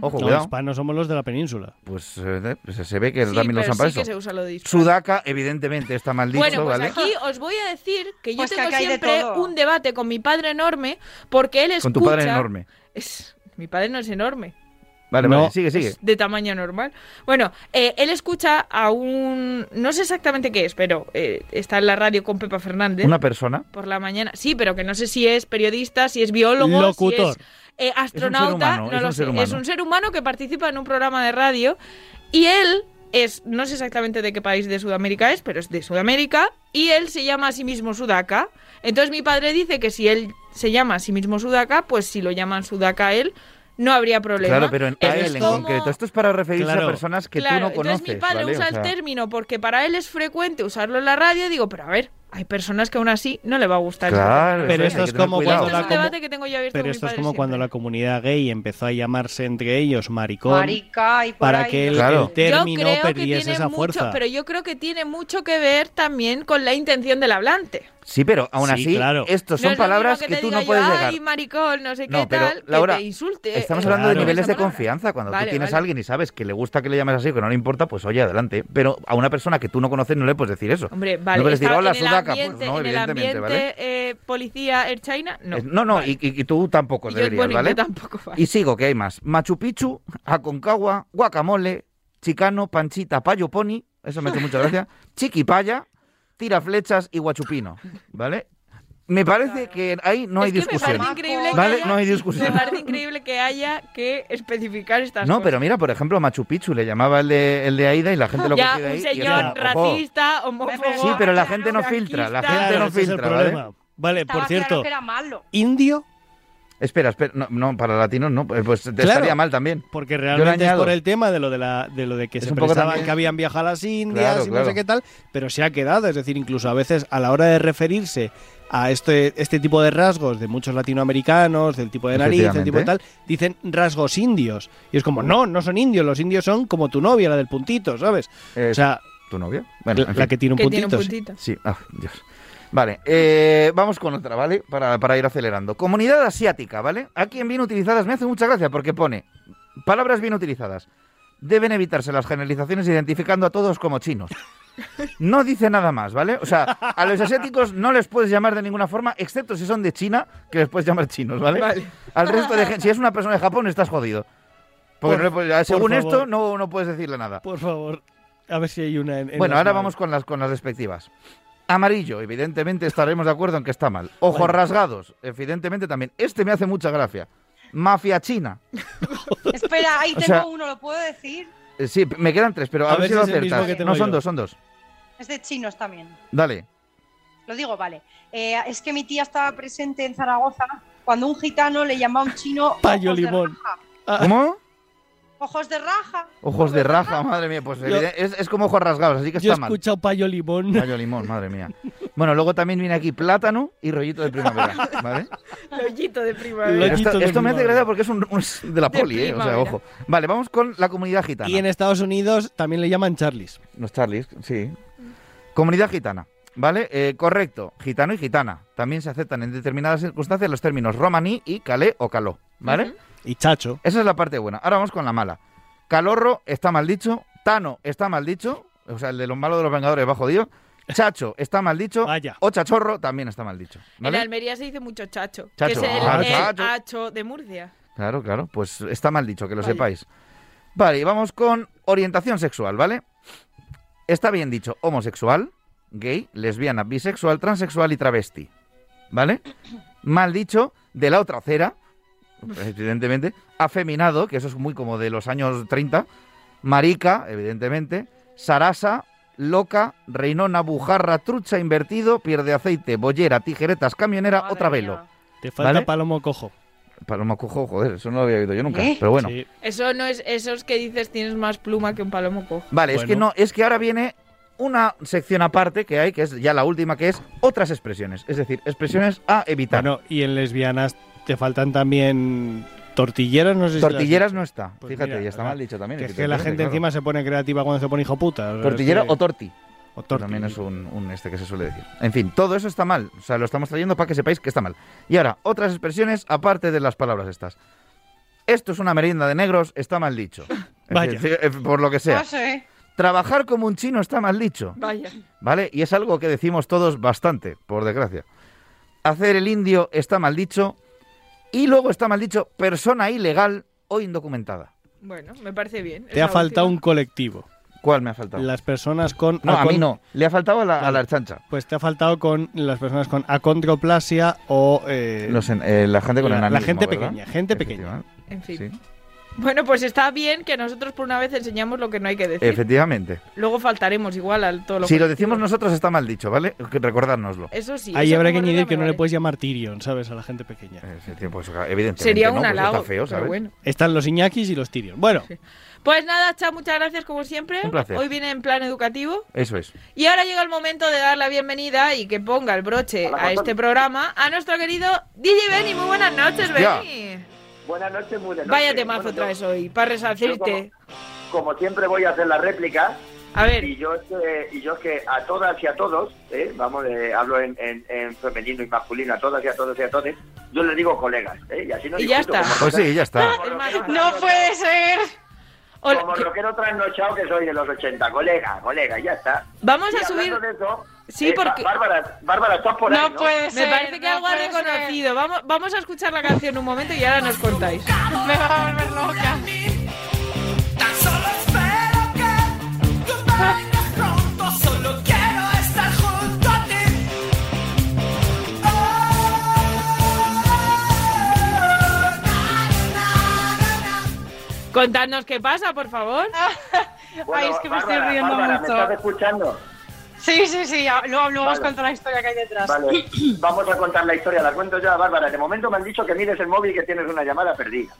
Ojo, No, cuidado. hispanos somos los de la península. Pues, eh, pues se ve que Sí, también lo pero usan para sí que se usa lo de. Sudaca, evidentemente, está mal dicho, Bueno, pues ¿vale? aquí os voy a decir que yo Pues que tengo de siempre todo. un debate con mi padre enorme porque él escucha... Con tu padre enorme. Es... Mi padre no es enorme. Vale, No. vale, sigue, sigue. es de tamaño normal. Bueno, eh, él escucha a un... No sé exactamente qué es, pero eh, está en la radio con Pepa Fernández. Una persona. Por la mañana. Sí, pero que no sé si es periodista, si es biólogo, Locutor. si es eh, astronauta. humano, no es lo un sé. ser humano. Es un ser humano que participa en un programa de radio y él es, no sé exactamente de qué país de Sudamérica es, pero es de Sudamérica y él se llama a sí mismo Sudaca. Entonces mi padre dice que si él se llama a sí mismo Sudaka, pues si lo llaman Sudaka a él, no habría problema. Claro, pero en, a él en como- concreto. Esto es para referirse Claro. a personas que Claro, tú no conoces. entonces mi padre ¿vale? usa O sea, el término porque para él es frecuente usarlo en la radio y digo, pero a ver, hay personas que aún así no le va a gustar. Claro. Pero esto que es como cuando la es un comu- debate que tengo yo abierto Pero esto es como cuando la comunidad gay empezó a llamarse entre ellos maricón Marica y por para ahí. que el, Claro. el término yo creo que perdiese esa mucho, fuerza. pero yo creo que tiene mucho que ver también con la intención del hablante. Sí, pero aún Sí, así, claro. estos No son es palabras que, te tú no puedes yo, llegar. Ay, maricón, no sé No, qué pero, tal, Laura, que te insulte. Estamos hablando de niveles de confianza. Cuando Vale, tú tienes vale. a alguien y sabes que le gusta que le llames así o que no le importa, pues oye, adelante. Pero a una persona que tú no conoces no le puedes decir eso. Hombre, no vale, puedes decir, está hola, en ambiente, Pues no, en el evidentemente, ambiente ¿vale? eh, policía Air China, no. Eh, no, no, Vale. y, y- tú tampoco Y deberías, ¿vale? yo tampoco, vale. Y sigo, que hay más. Machu Picchu, Aconcagua, Guacamole, Chicano, Panchita, Payo Pony, eso me hace mucha gracia, *laughs* Chiquipaya, Tira Flechas y Guachupino, ¿vale? Me parece que ahí no hay Es que me discusión. parece increíble que ¿Vale? haya- No hay discusión. Me parece increíble que haya que especificar estas No, cosas. pero mira, por ejemplo, Machu Picchu le llamaba el de, el de Aida y la gente lo ya, cogió de un ahí. y señor era, ojo. racista, homófobo. Sí, pero la gente no filtra, la gente no es el filtra, ¿vale? problema. Vale, Estaba por cierto, claro que era malo. indio, Espera, espera, no, no, para latinos no, pues te Claro. estaría mal también. porque realmente es por el tema de lo de la de lo de que Es se pensaban también- que habían viajado a las Indias Claro, y no claro. sé qué tal, pero se ha quedado, es decir, incluso a veces a la hora de referirse a este este tipo de rasgos de muchos latinoamericanos, del tipo de nariz, del tipo de tal, dicen rasgos indios. Y es como, no, no son indios, los indios son como tu novia, la del puntito, ¿sabes? Eh, O sea, ¿Tu novia? Bueno, la, en la fin. que tiene un Que tiene puntito. un sí. puntito. Sí, ah, Dios. Vale, eh, vamos con otra, ¿vale? Para, para ir acelerando. Comunidad asiática, ¿vale? Aquí en bien utilizadas me hace mucha gracia porque pone palabras bien utilizadas. Deben evitarse las generalizaciones identificando a todos como chinos. No dice nada más, ¿vale? O sea, a los asiáticos no les puedes llamar de ninguna forma, excepto si son de China, que les puedes llamar chinos, ¿vale? Vale. Al resto de gente, si es una persona de Japón, estás jodido. Porque Por- no según esto, no, no puedes decirle nada. Por favor, a ver si hay una en, en Bueno, ahora vamos con las, con las respectivas. Amarillo, evidentemente estaremos de acuerdo en que está mal. Ojos rasgados, evidentemente también. Este me hace mucha gracia. Mafia china. *laughs* Espera, ahí O tengo sea- uno, ¿lo puedo decir? Eh, sí, me quedan tres, pero a, A ver, si lo acertas. No, son yo. dos, son dos. Es de chinos también. Dale. Lo digo, vale. Eh, es que mi tía estaba presente en Zaragoza cuando un gitano le llamaba a un chino *laughs* Payo limón. raja. ¿Cómo? Ojos de raja. Ojos de raja, madre mía. Pues Yo- es, es como ojos rasgados, así que Yo he está mal. escuchado payo limón. Rayo limón, madre mía. Bueno, luego también viene aquí plátano y rollito de primavera, ¿vale? Lollito de primavera. Rollito esto, de esto me hace primavera. gracia porque es, un, un- es de la De poli, ¿eh? O sea, primavera. ojo. Vale, vamos con la comunidad gitana. Y en Estados Unidos también le llaman Charlies. Los Charlies, sí. Comunidad gitana, ¿vale? Eh, correcto, gitano y gitana. También se aceptan en determinadas circunstancias los términos romaní y calé o caló, ¿vale? Y Chacho. Esa es la parte buena. Ahora vamos con la mala. Calorro está mal dicho, Tano está mal dicho, o sea, el de los malos de los Vengadores va jodido. Chacho está mal dicho, Vaya. o chachorro también está mal dicho. En ¿vale? Almería se dice mucho chacho, Chacho. que es el, Ah, el chacho. hacho de Murcia. Claro, claro, pues está mal dicho, que lo Vaya. sepáis. Vale, y vamos con orientación sexual, ¿vale? Está bien dicho homosexual, gay, lesbiana, bisexual, transexual y travesti, ¿vale? Mal dicho de la otra acera, evidentemente, afeminado, que eso es muy como de los años 30, marica, evidentemente, sarasa, loca, reinona, bujarra, trucha, invertido, pierde aceite, bollera, tijeretas, camionera Madre o travelo. mía. Te falta ¿Vale? palomo cojo. Palomo cojo, joder, eso no lo había oído yo nunca, ¿Eh? pero bueno. Sí. Eso no es esos que dices tienes más pluma que un palomo cojo. Vale, es que no, es que ahora viene una sección aparte que hay, que es ya la última, que es otras expresiones. Es decir, expresiones a evitar. Bueno, y en lesbianas te faltan también tortilleras, no sé Tortilleras no está. Pues Fíjate, mira, ya está mal dicho también. Que es que la gente claro. encima se pone creativa cuando se pone hijo puta. Tortillera es que- o torti. o torti. También es un, un este que se suele decir. En fin, todo eso está mal. O sea, lo estamos trayendo para que sepáis que está mal. Y ahora, otras expresiones aparte de las palabras estas. Esto es una merienda de negros, está mal dicho. *laughs* Vaya. eh, Por lo que sea. No sé. Trabajar como un chino está mal dicho. Vaya. ¿Vale? Y es algo que decimos todos bastante, por desgracia. Hacer el indio está mal dicho. Y luego está mal dicho persona ilegal o indocumentada. Bueno, me parece bien. Te ha faltado un colectivo. ¿Cuál me ha faltado? Las personas con... No, a mí no. Le ha faltado a la, a Claro. la chancha. Pues te ha faltado con las personas con acondroplasia o... eh, Los en- eh, la gente con la- la enanismo, gente ¿verdad? pequeña, gente pequeña. En fin. sí. Bueno, pues está bien que nosotros por una vez enseñamos lo que no hay que decir. Efectivamente. Luego faltaremos igual al todo lo Si lo decimos nosotros está mal dicho, ¿vale? Que Recordárnoslo. Eso sí. Ahí eso habrá que añadir que no le puedes llamar Tyrion, ¿sabes? A la gente pequeña. Pues, evidentemente Sería no, un pues halago, está feo, ¿sabes? bueno. Están los Iñakis y los Tyrion. Bueno, Pues nada, Cha, muchas gracias como siempre. Un placer. Hoy viene en plan educativo. Eso es. Y ahora llega el momento de dar la bienvenida y que ponga el broche a este programa a nuestro querido DJ Benny. Muy buenas noches, Hostia. Benny. Buenas noches, muy buenas Vaya noches. temazo Bueno, traes hoy, para resarcirte. Como siempre voy a hacer la réplica. A ver. Y yo, es que- y yo es que a todas y a todos, ¿eh? vamos, eh, hablo en, en- en femenino y masculino, a todas y a todos y a todos, yo les digo colegas. ¿eh? Y así no Y ya está. como Pues sí, ya está. *laughs* No puede ser. Como rockero trasnochado que soy de los 80, colega, colega, ya está. Vamos Y a subir- de eso, Sí, eh, porque- Bárbara, Bárbara, estás por ahí, No ¿no? puede Me ser. parece que no algo ha ser. reconocido. Vamos, vamos a escuchar la canción un momento y ahora nos contáis. *laughs* Me va a volver loca. Tan solo espero que tú vengas pronto, solo quiero estar junto a ti. Contadnos qué pasa, por favor. Bueno, *laughs* Ay, es que me estoy riendo Bárbara, mucho. ¿me estás escuchando? Sí, sí, sí. Luego, luego os Vale. la historia que hay detrás. Vale, *clears throat* vamos a contar la historia, la cuento ya, Bárbara. De momento me han dicho que mires el móvil y que tienes una llamada perdida.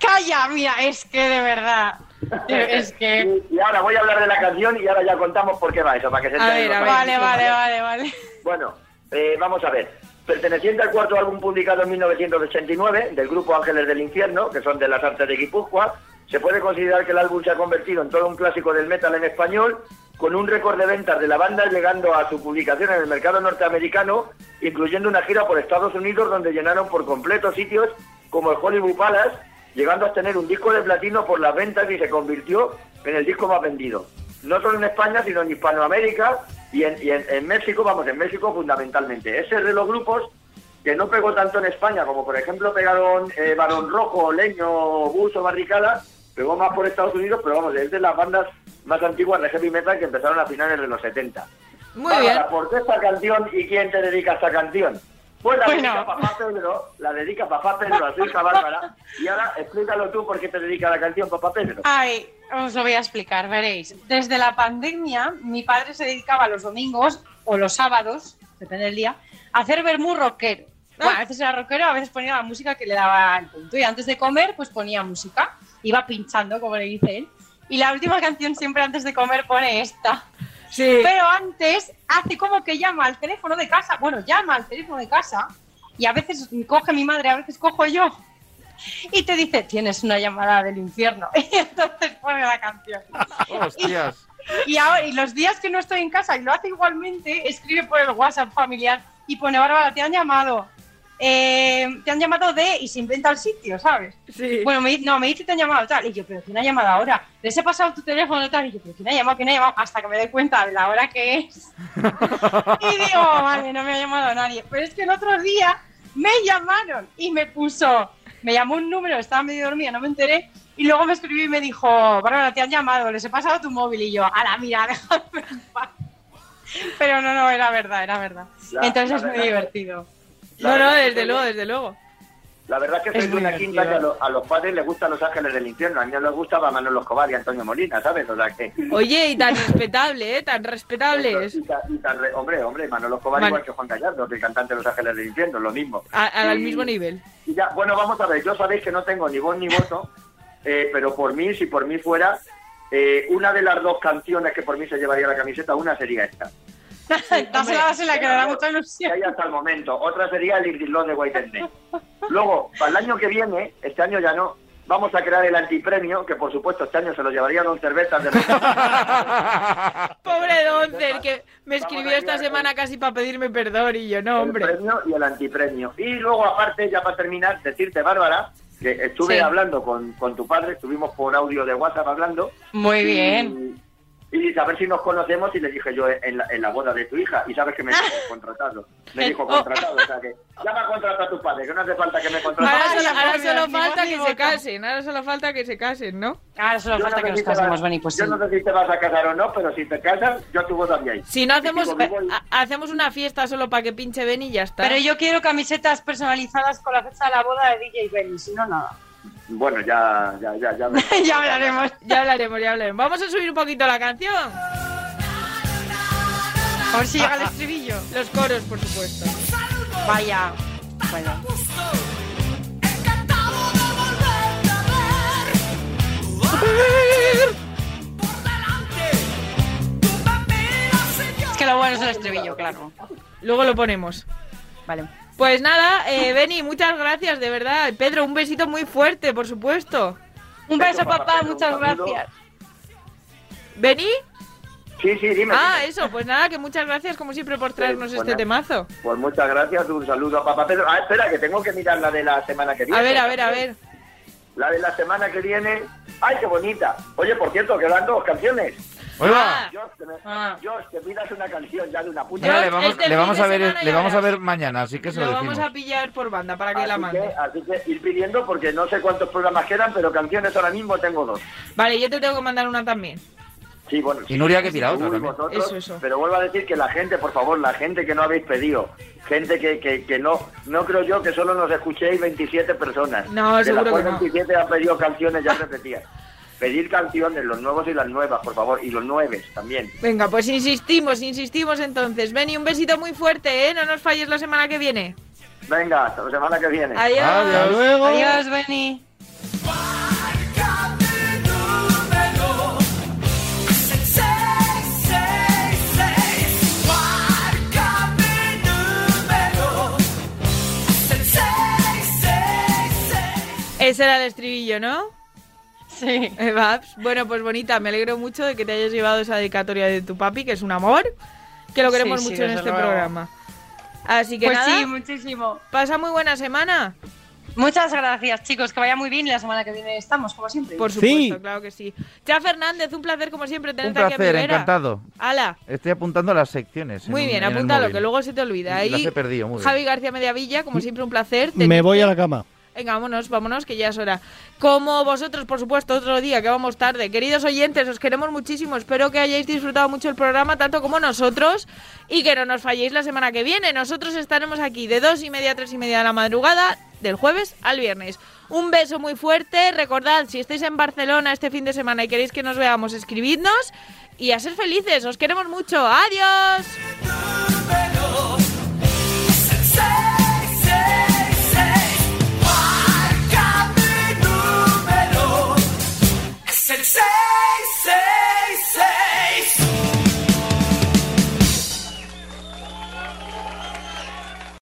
Calla, mira, es que de verdad. *laughs* Es que. Y, y ahora voy a hablar de la canción y ahora ya contamos por qué va eso, para que se A ver. Vale, vale, vale, vale. Bueno, eh, vamos a ver. Perteneciente al cuarto álbum publicado en 1989 del grupo Ángeles del Infierno, que son de las artes de Guipúzcoa, se puede considerar que el álbum se ha convertido en todo un clásico del metal en español, con un récord de ventas de la banda llegando a su publicación en el mercado norteamericano, incluyendo una gira por Estados Unidos donde llenaron por completo sitios como el Hollywood Palace, llegando a tener un disco de platino por las ventas y se convirtió en el disco más vendido. No solo en España, sino en Hispanoamérica y en, y en- México, vamos, en México fundamentalmente. Ese de los grupos que no pegó tanto en España, como por ejemplo pegaron eh, Barón Rojo, Leño, Bus o Barricada, pegó más por Estados Unidos, pero vamos, es de las bandas más antiguas de heavy metal que empezaron a finales de los 70. Muy bien. ¿por qué esta canción y quién te dedica esta canción? Pues la Bueno. dedica Papá Pedro, la dedica Papá Pedro a su hija Bárbara. Y ahora explícalo tú por qué te dedica la canción Papá Pedro. Ay, os lo voy a explicar, veréis. Desde la pandemia, mi padre se dedicaba los domingos o los sábados, depende del día, a hacer vermú rockero. Bueno, a veces era rockero, a veces ponía la música que le daba el punto. Y antes de comer, pues ponía música. Iba pinchando, como le dice él. Y la última canción siempre antes de comer pone esta. Sí. Pero antes hace como que llama al teléfono de casa. Bueno, llama al teléfono de casa. Y a veces coge mi madre, a veces cojo yo. Y te dice, tienes una llamada del infierno. *laughs* Y entonces pone la canción. *laughs* Hostias. Y, ahora, y los días que no estoy en casa y lo hace igualmente, escribe por el WhatsApp familiar y pone, Bárbara, te han llamado. Eh, te han llamado de y se inventa el sitio, ¿sabes? Sí. Bueno, me, dice- no, me dice que te han llamado tal. Y yo, ¿pero quién ha llamado ahora? Les he pasado tu teléfono tal. Y yo, ¿pero quién ha llamado? ¿Quién ha llamado? Hasta que me doy cuenta de la hora que es. *laughs* y digo, vale, no me ha llamado nadie. Pero es que el otro día me llamaron y me puso, me llamó un número, estaba medio dormida, no me enteré. Y luego me escribió y me dijo, Bárbara, te han llamado, les he pasado tu móvil. Y yo, a la mira, *laughs* déjame en paz". Pero no, no, era verdad, era verdad. La- Entonces la es muy divertido. La No, no, desde luego, desde luego. La verdad es que soy una quinta que a, divertido. lo- a los padres les gustan Los Ángeles del Infierno. A mí no les gustaba Manolo Escobar y Antonio Molina, ¿sabes? O sea que... Oye, y tan respetable, ¿eh? Tan respetables. Y ta- y tan re- hombre, hombre, Manolo Escobar Man- igual que Juan Gallardo, que el cantante de Los Ángeles del Infierno, lo mismo. A- al Y- mismo nivel. y ya, bueno, vamos a ver, yo sabéis que no tengo ni voz ni voto, *laughs* eh, pero por mí, si por mí fuera, eh, una de las dos canciones que por mí se llevaría la camiseta, una sería esta. Dásela, *laughs* que le da mucha Que ilusión. hay hasta el momento. Otra sería el Irilón de Day. Luego, para el año que viene, este año ya no, vamos a crear el antipremio, que por supuesto este año se lo llevaría Don Cervezas de *laughs* Pobre Doncer, que me escribió esta semana casi para pedirme perdón y yo, no, el hombre. premio y el antipremio. Y luego, aparte, ya para terminar, decirte, Bárbara, que estuve Sí. hablando con, con tu padre, estuvimos por audio de WhatsApp hablando. Muy y- bien. Y dice, a ver si nos conocemos, y le dije yo en la, en la boda de tu hija, y sabes que me dijo *laughs* contratado. Me dijo Oh. contratado, o sea que ya me ha contratado a tu padre, que no hace falta que me contrate. Ahora solo, ahora falta que se casen, ahora solo falta que se casen, ¿no? Ahora solo Yo falta no que nos casemos, Beni, pues sí. Yo no sé si te vas a casar o no, pero si te casas, yo tu boda ahí. Si no hacemos, si ha- hacemos una fiesta solo para que pinche Benny y ya está. Pero yo quiero camisetas personalizadas con la fecha de la boda de DJ Benny, si no, nada. Bueno, ya, ya, ya, ya. me- *laughs* ya hablaremos, ya hablaremos, ya hablaremos. Vamos a subir un poquito la canción. A ver si llega el estribillo. Los coros, por supuesto. Vaya. Vaya. Es que lo bueno es el estribillo, claro. Luego lo ponemos. Vale. Pues nada, eh, Beni, muchas gracias, de verdad. Pedro, un besito muy fuerte, por supuesto. Un beso, Beso, papá, Pedro, muchas gracias. ¿Beni? Sí, sí, dime. Ah, dime. eso, pues nada, que muchas gracias como siempre por traernos pues este nada. temazo. Pues muchas gracias, un saludo a papá Pedro. Ah, espera, que tengo que mirar la de la semana que viene. A ver, a ver, a ver. La de la semana que viene. ¡Ay, qué bonita! Oye, por cierto, quedan dos canciones. Oiga. Josh, que, me- Josh, que pidas una canción ya de una puta. Mira, le vamos, este le vamos a ver, le vamos a ver mañana, así que se lo, Lo vamos a pillar por banda para que la Así mande. que, así que ir pidiendo porque no sé cuántos programas quedan, pero canciones ahora mismo tengo dos. Vale, yo te tengo que mandar una también. Sí, bueno. Y Nuria que pida Uy, otra también. vosotros, Eso, eso. Pero vuelvo a decir que la gente, por favor, la gente que no habéis pedido, gente que, que, que no, no creo yo que solo nos escuchéis 27 personas. No, de seguro las que no. 27 han pedido canciones ya repetidas. *laughs* Pedir canciones, los nuevos y las nuevas, por favor, y los nueves también. Venga, pues insistimos, insistimos entonces. Beni, un besito muy fuerte, ¿eh? No nos falles la semana que viene. Venga, hasta la semana que viene. Adiós. Hasta luego. Adiós, Beni. Ese era el estribillo, ¿no? Sí. Eh, Babs. Bueno, pues bonita, me alegro mucho de que te hayas llevado esa dedicatoria de tu papi, que es un amor, que lo queremos Sí, sí, mucho en este luego. programa. Así que Pues nada, sí, muchísimo. pasa muy buena semana. Muchas gracias, chicos. Que vaya muy bien y la semana que viene estamos, como siempre. Por supuesto, Sí. claro que sí. Cha Fernández, un placer como siempre Un tenerte aquí a placer, Primera. encantado. Hala. Estoy apuntando las secciones. Muy un- bien, en apúntalo, que luego se te olvida. Las Ahí, he perdido, muy bien. Javi García Mediavilla, como siempre, un placer. Me voy a la cama. Venga, vámonos, vámonos, que ya es hora. Como vosotros, por supuesto, otro día que vamos tarde. Queridos oyentes, os queremos muchísimo. Espero que hayáis disfrutado mucho el programa, tanto como nosotros, y que no nos falléis la semana que viene. Nosotros estaremos aquí de dos y media a tres y media de la madrugada, del jueves al viernes. Un beso muy fuerte. Recordad, si estáis en Barcelona este fin de semana y queréis que nos veamos, escribidnos y a ser felices. Os queremos mucho. Adiós. say.